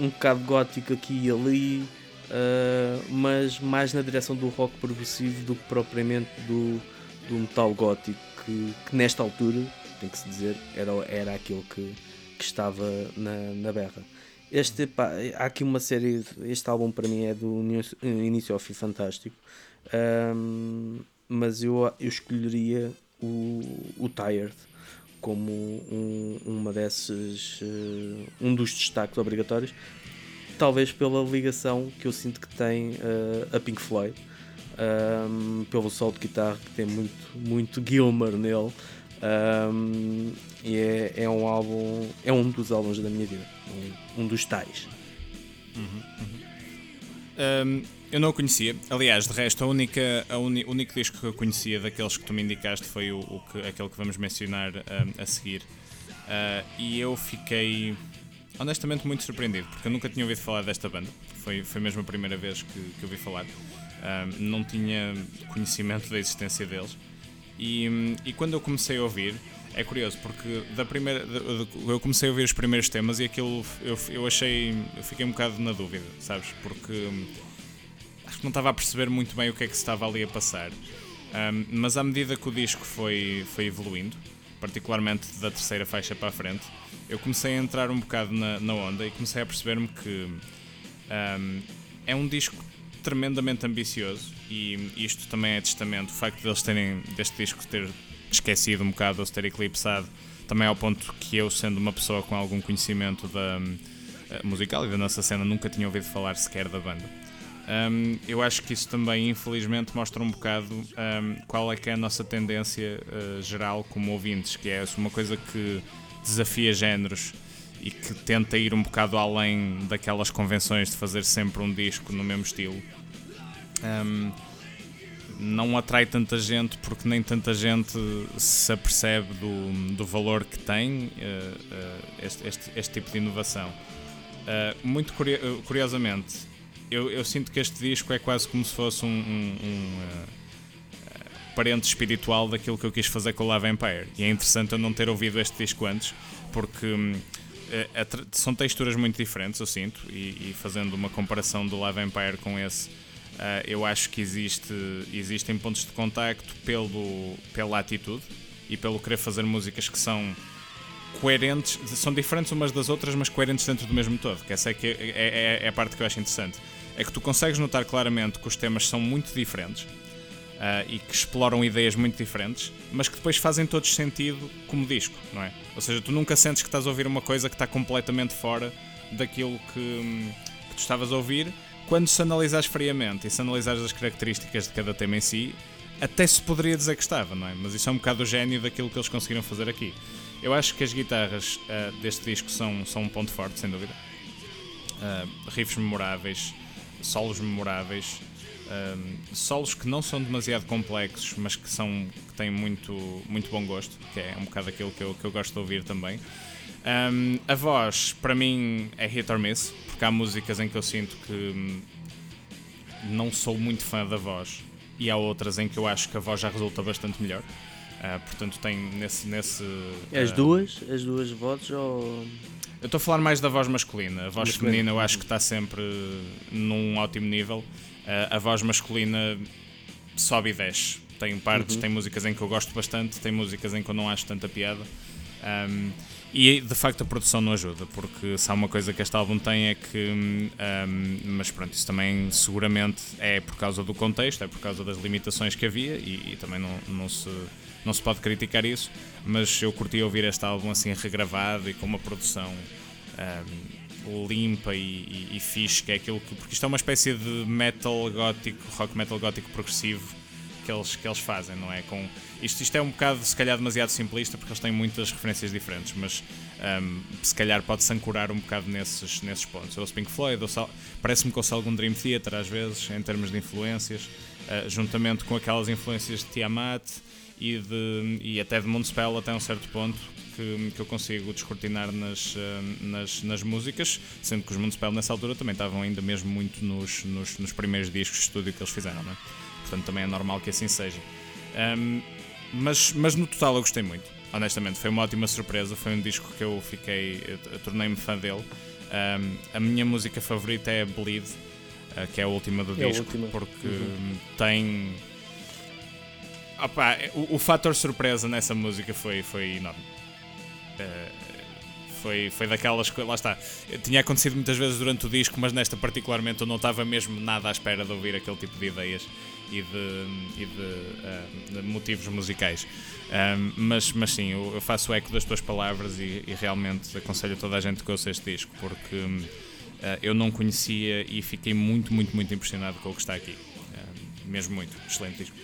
um bocado gótico aqui e ali, uh, mas mais na direção do rock progressivo do que propriamente do do metal gótico que, que, nesta altura, tem que se dizer, era, era aquilo que, que estava na, na berra. Este, pá, há aqui uma série, este álbum para mim é do início ao fim fantástico, um, mas eu, eu escolheria o, o Tired como um, uma desses, uh, um dos destaques obrigatórios, talvez pela ligação que eu sinto que tem uh, a Pink Floyd um, pelo sol de guitarra que tem muito, muito Gilmer nele. Um, e é, é um álbum, é um dos álbuns da minha vida, um, um dos tais. Uhum, uhum. Um, eu não o conhecia, aliás, de resto, a única, a uni, o único disco que eu conhecia daqueles que tu me indicaste foi o, o que, aquele que vamos mencionar a seguir. Uh, e eu fiquei honestamente muito surpreendido, porque eu nunca tinha ouvido falar desta banda, foi, foi mesmo a primeira vez que, que ouvi falar não tinha conhecimento da existência deles. E, e quando eu comecei a ouvir, é curioso porque da primeira eu comecei a ouvir os primeiros temas e aquilo eu, eu achei eu fiquei um bocado na dúvida sabes? Porque hum, acho que não estava a perceber muito bem o que é que se estava ali a passar. Um, mas à medida que o disco foi foi evoluindo particularmente da terceira faixa para a frente eu comecei a entrar um bocado na, na onda e comecei a perceber-me que um, é um disco tremendamente ambicioso e isto também é testamento. O facto de eles terem, deste disco, ter esquecido um bocado ou se ter eclipsado, também ao ponto que eu, sendo uma pessoa com algum conhecimento da uh, musical e da nossa cena, nunca tinha ouvido falar sequer da banda. Um, eu acho que isso também, infelizmente, mostra um bocado um, qual é que é a nossa tendência uh, geral como ouvintes, que é uma coisa que desafia géneros e que tenta ir um bocado além daquelas convenções de fazer sempre um disco no mesmo estilo. Um, não atrai tanta gente porque nem tanta gente se apercebe do, do valor que tem uh, uh, este, este, este, tipo de inovação. Uh, muito curiosamente, eu, eu, sinto que este disco é quase como se fosse um, um, um parente espiritual daquilo que eu quis fazer com o Love Empire. E é interessante eu não ter ouvido este disco antes, porque hum, são texturas muito diferentes, eu sinto, e, e fazendo uma comparação do Love Empire com esse eu acho que existe, existem pontos de contacto pelo, pela atitude e pelo querer fazer músicas que são coerentes, são diferentes umas das outras, mas coerentes dentro do mesmo todo. Que essa é, que é, é, é a parte que eu acho interessante. É que tu consegues notar claramente que os temas são muito diferentes uh, e que exploram ideias muito diferentes, mas que depois fazem todos sentido como disco, não é? Ou seja, tu nunca sentes que estás a ouvir uma coisa que está completamente fora daquilo que, que tu estavas a ouvir quando se analisares friamente e se analisares as características de cada tema em si, até se poderia dizer que estava, não é? Mas isso é um bocado o gênio daquilo que eles conseguiram fazer aqui. Eu acho que as guitarras uh, deste disco são, são um ponto forte, sem dúvida. Uh, riffs memoráveis, solos memoráveis, uh, solos que não são demasiado complexos, mas que, são, que têm muito, muito bom gosto, que é um bocado aquilo que eu, que eu gosto de ouvir também. Um, a voz, para mim, é hit or miss porque há músicas em que eu sinto que hum, não sou muito fã da voz e há outras em que eu acho que a voz já resulta bastante melhor. Uh, portanto, tem nesse. nesse as uh, duas? As duas vozes ou. Eu estou a falar mais da voz masculina. A voz masculina. feminina eu acho que está sempre num ótimo nível. Uh, a voz masculina sobe e desce. Tem partes, uhum. tem músicas em que eu gosto bastante, tem músicas em que eu não acho tanta piada. Um, e de facto a produção não ajuda, porque se há uma coisa que este álbum tem é que. Um, mas pronto, isso também seguramente é por causa do contexto, é por causa das limitações que havia e, e também não, não, se, não se pode criticar isso, mas eu curti ouvir este álbum assim regravado e com uma produção um, limpa e, e, e fixe, que é aquilo que. Porque isto é uma espécie de metal gótico, rock metal gótico progressivo que eles, que eles fazem, não é? Com, isto, isto é um bocado, se calhar, demasiado simplista porque eles têm muitas referências diferentes, mas um, se calhar pode-se ancorar um bocado nesses, nesses pontos. Ou Pink Floyd, parece-me que ouço algum Dream Theater às vezes, em termos de influências, uh, juntamente com aquelas influências de Tiamat e, de, e até de Moonspell até um certo ponto, que, que, eu consigo descortinar nas, uh, nas, nas músicas, sendo que os Moonspell nessa altura também estavam ainda mesmo muito nos, nos, nos primeiros discos de estúdio que eles fizeram, não é? Portanto também é normal que assim seja. Um, mas, mas no total eu gostei muito, honestamente, foi uma ótima surpresa, foi um disco que eu fiquei, tornei-me fã dele. Um, a minha música favorita é Bleed, uh, que é a última do é disco, porque uhum. tem. Opa, o, o fator surpresa nessa música foi, foi enorme. Uh, foi, foi daquelas coisas. Lá está. Tinha acontecido muitas vezes durante o disco, mas nesta particularmente eu não estava mesmo nada à espera de ouvir aquele tipo de ideias e de, e de, uh, de motivos musicais. Mas, mas sim, eu, eu, faço eco das tuas palavras e, e, realmente aconselho toda a gente que ouça este disco, porque uh, eu não conhecia e fiquei muito, muito, muito impressionado com o que está aqui. Uh, mesmo muito. Excelente disco.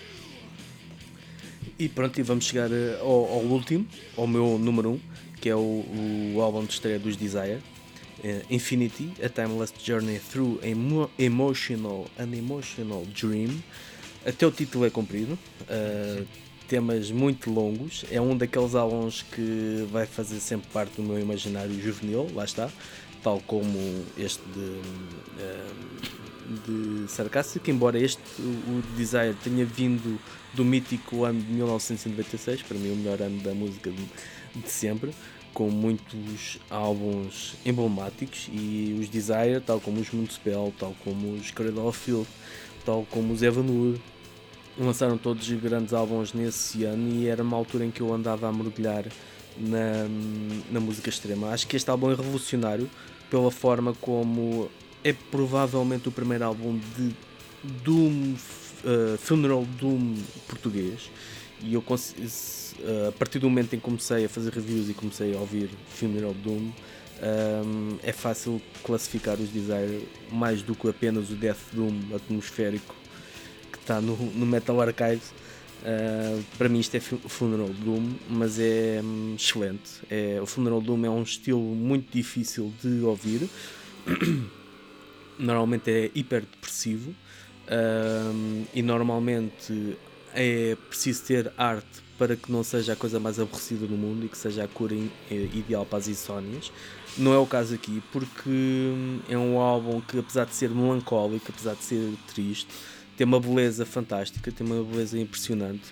E pronto, e vamos chegar ao, ao último, ao meu número 1, um, que é o, o álbum de estreia dos Desire. Uh, Infinity, A Timeless Journey Through a Emotional, an Emotional Dream. Até o título é comprido, uh, temas muito longos. É um daqueles álbuns que vai fazer sempre parte do meu imaginário juvenil, lá está, tal como este de, uh, de Sarcástico, embora este, o Desire, tenha vindo do mítico ano de 1996, para mim o melhor ano da música de, de sempre com muitos álbuns emblemáticos e os Desire, tal como os Moonspell, tal como os Cradle of Filth, tal como os Evanwood, lançaram todos grandes álbuns nesse ano e era uma altura em que eu andava a mergulhar na, na música extrema. Acho que este álbum é revolucionário pela forma como é provavelmente o primeiro álbum de Doom, uh, Funeral Doom português e eu uh, a partir do momento em que comecei a fazer reviews e comecei a ouvir Funeral Doom um, é fácil classificar os Desire mais do que apenas o Death Doom atmosférico está no, no Metal Archives. Uh, para mim isto é Funeral Doom, mas é um, excelente. É, o Funeral Doom é um estilo muito difícil de ouvir. normalmente é hiper depressivo uh, e normalmente é preciso ter arte para que não seja a coisa mais aborrecida do mundo e que seja a cura eh, ideal para as insónias. Não é o caso aqui, porque hum, é um álbum que, apesar de ser melancólico, apesar de ser triste, tem uma beleza fantástica, tem uma beleza impressionante.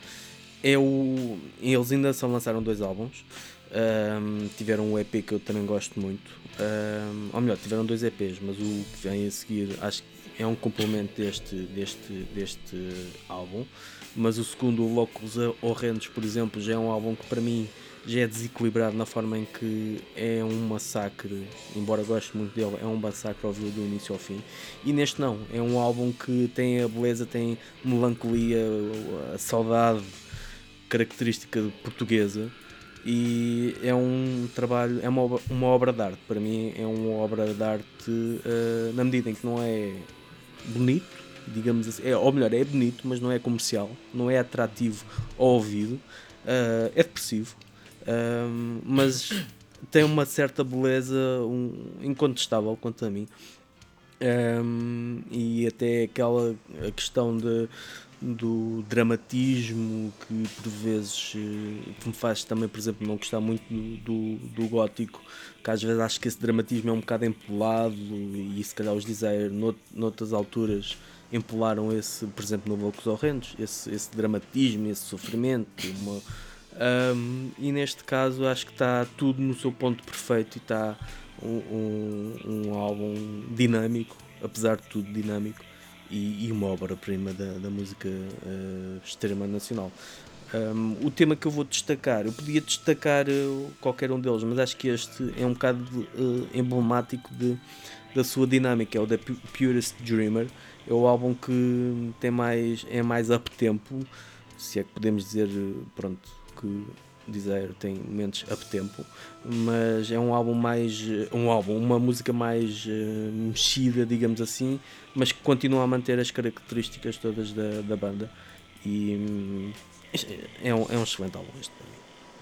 É o, eles ainda só lançaram dois álbuns. Um, tiveram um EP que eu também gosto muito. Um, ou melhor, tiveram dois EPs, mas o que vem a seguir acho que é um complemento deste, deste, deste álbum. Mas o segundo, o Locos Horrendos, por exemplo, já é um álbum que para mim já é desequilibrado na forma em que é um massacre, embora goste muito dele, é um massacre ao do início ao fim. E neste não, é um álbum que tem a beleza, tem melancolia, a saudade característica portuguesa e é um trabalho, é uma obra, uma obra de arte. Para mim é uma obra de arte uh, na medida em que não é bonito, digamos assim, é, ou melhor, é bonito, mas não é comercial, não é atrativo ao ouvido, uh, é depressivo, um, mas tem uma certa beleza um, incontestável quanto a mim. Um, e até aquela questão de, do dramatismo que por vezes eh, que me faz também, por exemplo, não gostar muito do, do, do, gótico, que às vezes acho que esse dramatismo é um bocado empolado e se calhar os dizer nout, noutras alturas empolaram esse, por exemplo, no Loucos Horrendos, esse, esse dramatismo, esse sofrimento, uma, um, e neste caso acho que está tudo no seu ponto perfeito e está um, um, um, álbum dinâmico, apesar de tudo dinâmico, e, e uma obra-prima da, da, música uh, extrema nacional. Um, o tema que eu vou destacar, eu podia destacar uh, qualquer um deles, mas acho que este é um bocado uh, emblemático de, da sua dinâmica, é o The Purest Dreamer. É o álbum que tem mais, é mais up-tempo, se é que podemos dizer, pronto, que Desire tem momentos up tempo, mas é um álbum mais um álbum, uma música mais uh, mexida, digamos assim, mas que continua a manter as características todas da, da banda e hum, é, um, é um excelente álbum este.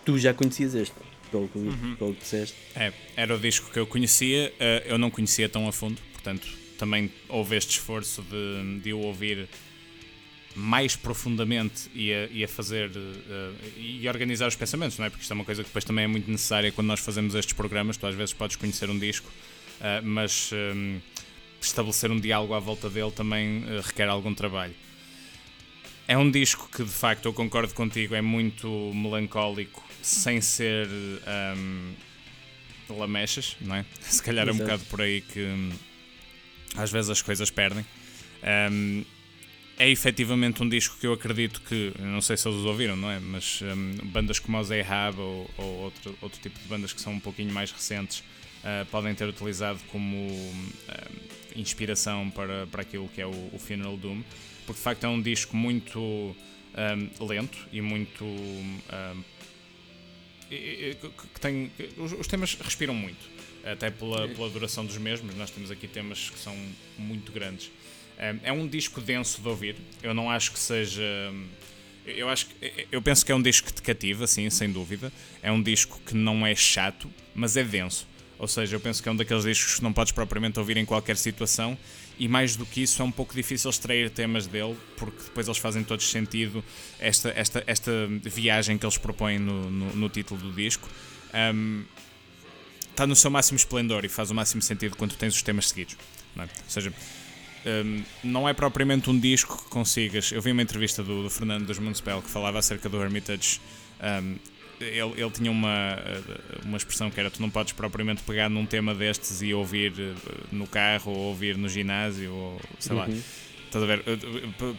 Tu já conhecias este? Pelo que, uhum. pelo que disseste. É, era o disco que eu conhecia, uh, eu não conhecia tão a fundo, portanto também houve este esforço de, de o ouvir mais profundamente e a, e a fazer uh, e organizar os pensamentos, não é? Porque isto é uma coisa que depois também é muito necessária quando nós fazemos estes programas. Tu às vezes podes conhecer um disco, uh, mas um, ehm, estabelecer um diálogo à volta dele também uh, requer algum trabalho. É um disco que de facto eu concordo contigo, é muito melancólico, sem ser um, ehm, lamechas, não é? Se calhar Exato. é um bocado por aí que às vezes as coisas perdem. Um, é efetivamente um disco que eu acredito que, não sei se eles ouviram, não é? Mas um, bandas como os Ahab ou, ou, outro, outro tipo de bandas que são um pouquinho mais recentes uh, podem ter utilizado como uh, inspiração para, para aquilo que é o, o, Funeral Doom, porque de facto é um disco muito um, lento e muito. Um, que tem, os, os temas respiram muito, até pela, pela duração dos mesmos. Nós temos aqui temas que são muito grandes. É um disco denso de ouvir. Eu não acho que seja. Eu acho eu penso que é um disco que te cativa, sim, sem dúvida. É um disco que não é chato, mas é denso. Ou seja, eu penso que é um daqueles discos que não podes propriamente ouvir em qualquer situação. E mais do que isso, é um pouco difícil extrair temas dele, porque depois eles fazem todos sentido. Esta, esta, esta viagem que eles propõem no, no, no título do disco um, está no seu máximo esplendor e faz o máximo sentido quando tens os temas seguidos. É? Ou seja, um, não é propriamente um disco que consigas. Eu vi uma entrevista do, do Fernando dos Municipal que falava acerca do Hermitage. Um, ele, ele tinha uma, uma expressão que era: tu não podes propriamente pegar num tema destes e ouvir eh, no carro ou ouvir no ginásio, ou sei uhum. lá. Estás a ver?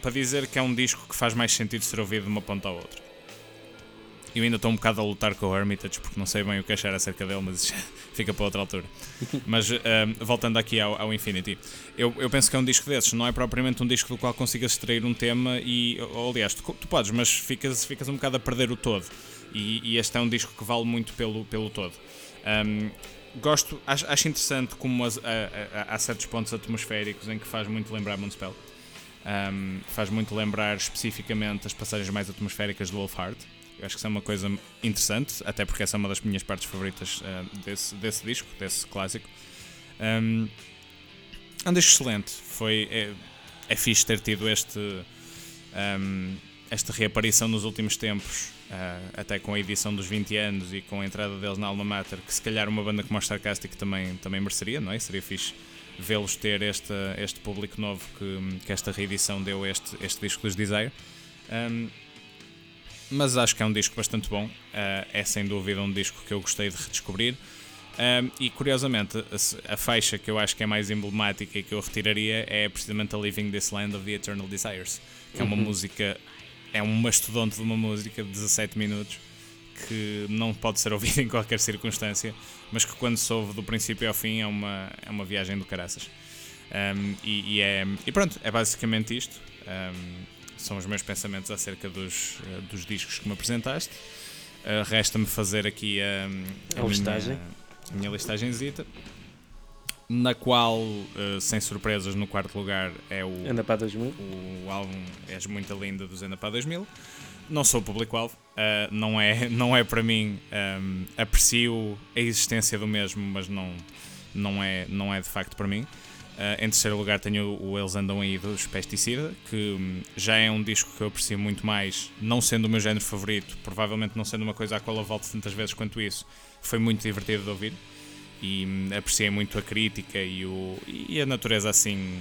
Para dizer que é um disco que faz mais sentido ser ouvido de uma ponta à outra. Eu ainda estou um bocado a lutar com o Hermitage porque não sei bem o que achar acerca dele, mas fica para outra altura. Mas uh, voltando aqui ao, ao Infinity, eu, eu, penso que é um disco desses, não é propriamente um disco do qual consigas extrair um tema e, ou, aliás, tu, tu, podes, mas ficas, ficas um bocado a perder o todo. E, e este é um disco que vale muito pelo, pelo todo. Um, gosto, acho, acho, interessante como as, a, a, há certos pontos atmosféricos em que faz muito lembrar Moonspell. Um, faz muito lembrar especificamente as passagens mais atmosféricas do Wolfheart acho que isso é uma coisa interessante, até porque essa é uma das minhas partes favoritas uh, desse, desse disco, desse clássico. Um, é um disco excelente. Foi, é, é fixe ter tido este, um, esta reaparição nos últimos tempos, uh, até com a edição dos 20 anos e com a entrada deles na Alma Mater, que se calhar uma banda como a Sarcastic também, também mereceria, não é? Seria fixe vê-los ter este, este público novo que, que esta reedição deu este, este disco dos Desire. Um, mas acho que é um disco bastante bom. Uh, é sem dúvida um disco que eu gostei de redescobrir. Um, e curiosamente, a, a, faixa que eu acho que é mais emblemática e que eu retiraria é precisamente a Living This Land of the Eternal Desires, que é uma uhum. música, é um mastodonte de uma música de 17 minutos que não pode ser ouvida em qualquer circunstância, mas que quando se ouve do princípio ao fim é uma, é uma viagem do caraças. Um, e, e, é, e pronto, é basicamente isto. Um, são os meus pensamentos acerca dos, uh, dos discos que me apresentaste. Uh, Resta-me fazer aqui a, a, a listagem. Minha, a minha listagenzita, na qual, uh, sem surpresas, no quarto lugar é o. Anda para 2000. O álbum És Muito Linda do Zenda para 2000. Não sou público-alvo, uh, não, é, não é para mim. Um, aprecio a existência do mesmo, mas não, não, é, não é de facto para mim. Uh, em terceiro lugar tenho o Eles Andam Aí dos Pesticida, que um, já é um disco que eu aprecio muito mais, não sendo o meu género favorito, provavelmente não sendo uma coisa à qual eu volto tantas vezes quanto isso, foi muito divertido de ouvir e um, apreciei muito a crítica e, o, e a natureza assim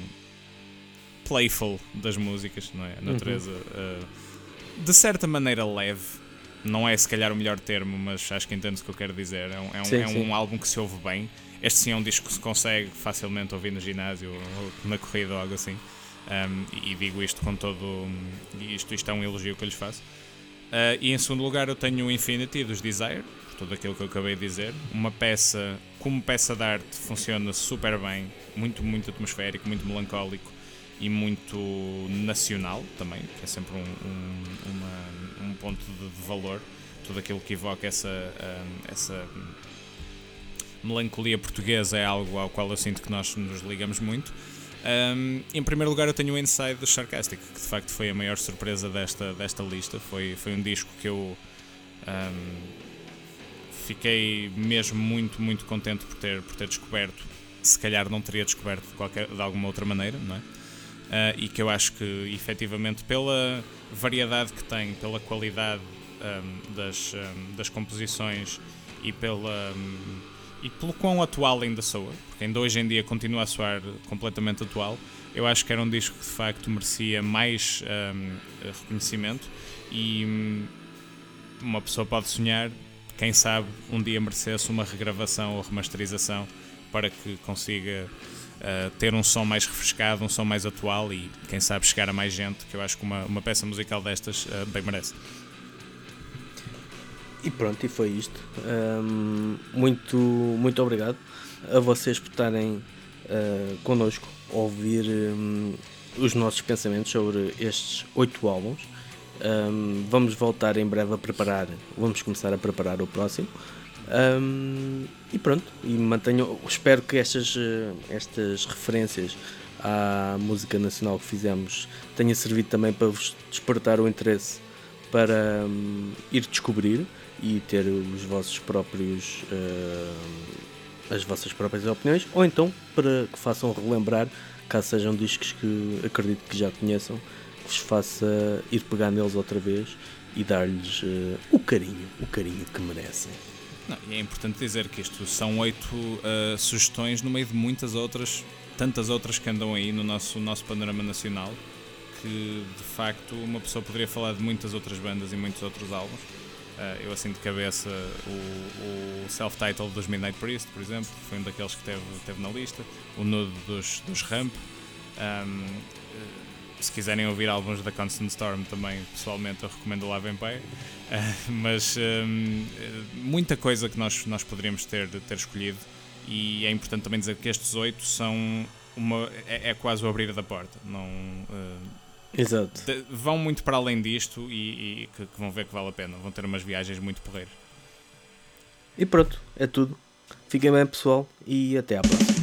playful das músicas, não é? A natureza uhum. uh, de certa maneira leve. Não é se calhar o melhor termo, mas acho que entendo o que eu quero dizer. É um, é um, sim, é um álbum que se ouve bem este sim é um disco que se consegue facilmente ouvir no ginásio ou na corrida ou algo assim. Um, e digo isto com todo. Isto, isto é um elogio que eu lhes faço. Uh, e em segundo lugar, eu tenho o Infinity dos Desire, por tudo aquilo que eu acabei de dizer. Uma peça, como peça de arte, funciona super bem, muito, muito atmosférico, muito melancólico e muito nacional também, que é sempre um, um, uma, um ponto de, de valor tudo aquilo que evoca essa, essa melancolia portuguesa é algo ao qual eu sinto que nós nos ligamos muito. Um, em primeiro lugar, eu tenho o Inside do Sarcastic, que de facto foi a maior surpresa desta, desta lista. Foi, foi um disco que eu um, fiquei mesmo muito, muito contente por ter, por ter descoberto. Se calhar não teria descoberto de, qualquer, de alguma outra maneira, não é? Uh, e que eu acho que efetivamente pela variedade que tem, pela qualidade um, das, das composições e pela e pelo quão atual ainda soa, porque ainda hoje em dia continua a soar completamente atual, eu acho que era um disco que de facto merecia mais um, reconhecimento e um, uma pessoa pode sonhar, quem sabe um dia merecesse uma regravação ou remasterização para que consiga uh, ter um som mais refrescado, um som mais atual e quem sabe chegar a mais gente, que eu acho que uma, uma peça musical destas uh, bem merece. E pronto, e foi isto. Um, muito, muito obrigado a vocês por estarem uh, connosco a ouvir um, os nossos pensamentos sobre estes oito álbuns. Um, vamos voltar em breve a preparar, vamos começar a preparar o próximo. Um, e pronto, e mantenho, espero que estas, estas referências à música nacional que fizemos tenha servido também para vos despertar o interesse para um, ir descobrir e ter os vossos próprios uh, as vossas próprias opiniões ou então para que façam relembrar caso sejam discos que acredito que já conheçam que vos faça ir pegar neles outra vez e dar-lhes uh, o carinho o carinho que merecem. Não, é importante dizer que isto são oito uh, sugestões no meio de muitas outras tantas outras que andam aí no nosso, nosso panorama nacional que de facto uma pessoa poderia falar de muitas outras bandas e muitos outros álbuns Uh, eu assim de cabeça o, o self-title dos Midnight Priest, por exemplo, foi um daqueles que teve, teve na lista. O nudo dos, dos Ramp. Um, uh, se quiserem ouvir álbuns da Constant Storm também, pessoalmente eu recomendo o Live Empire. Uh, mas um, muita coisa que nós, nós poderíamos ter, ter escolhido. E é importante também dizer que estes oito são uma, é, é quase o abrir da porta. Não, Exato. De, vão muito para além disto e, e que, que, vão ver que vale a pena. Vão ter umas viagens muito porreiras. E pronto, é tudo. Fiquem bem, pessoal, e até à próxima.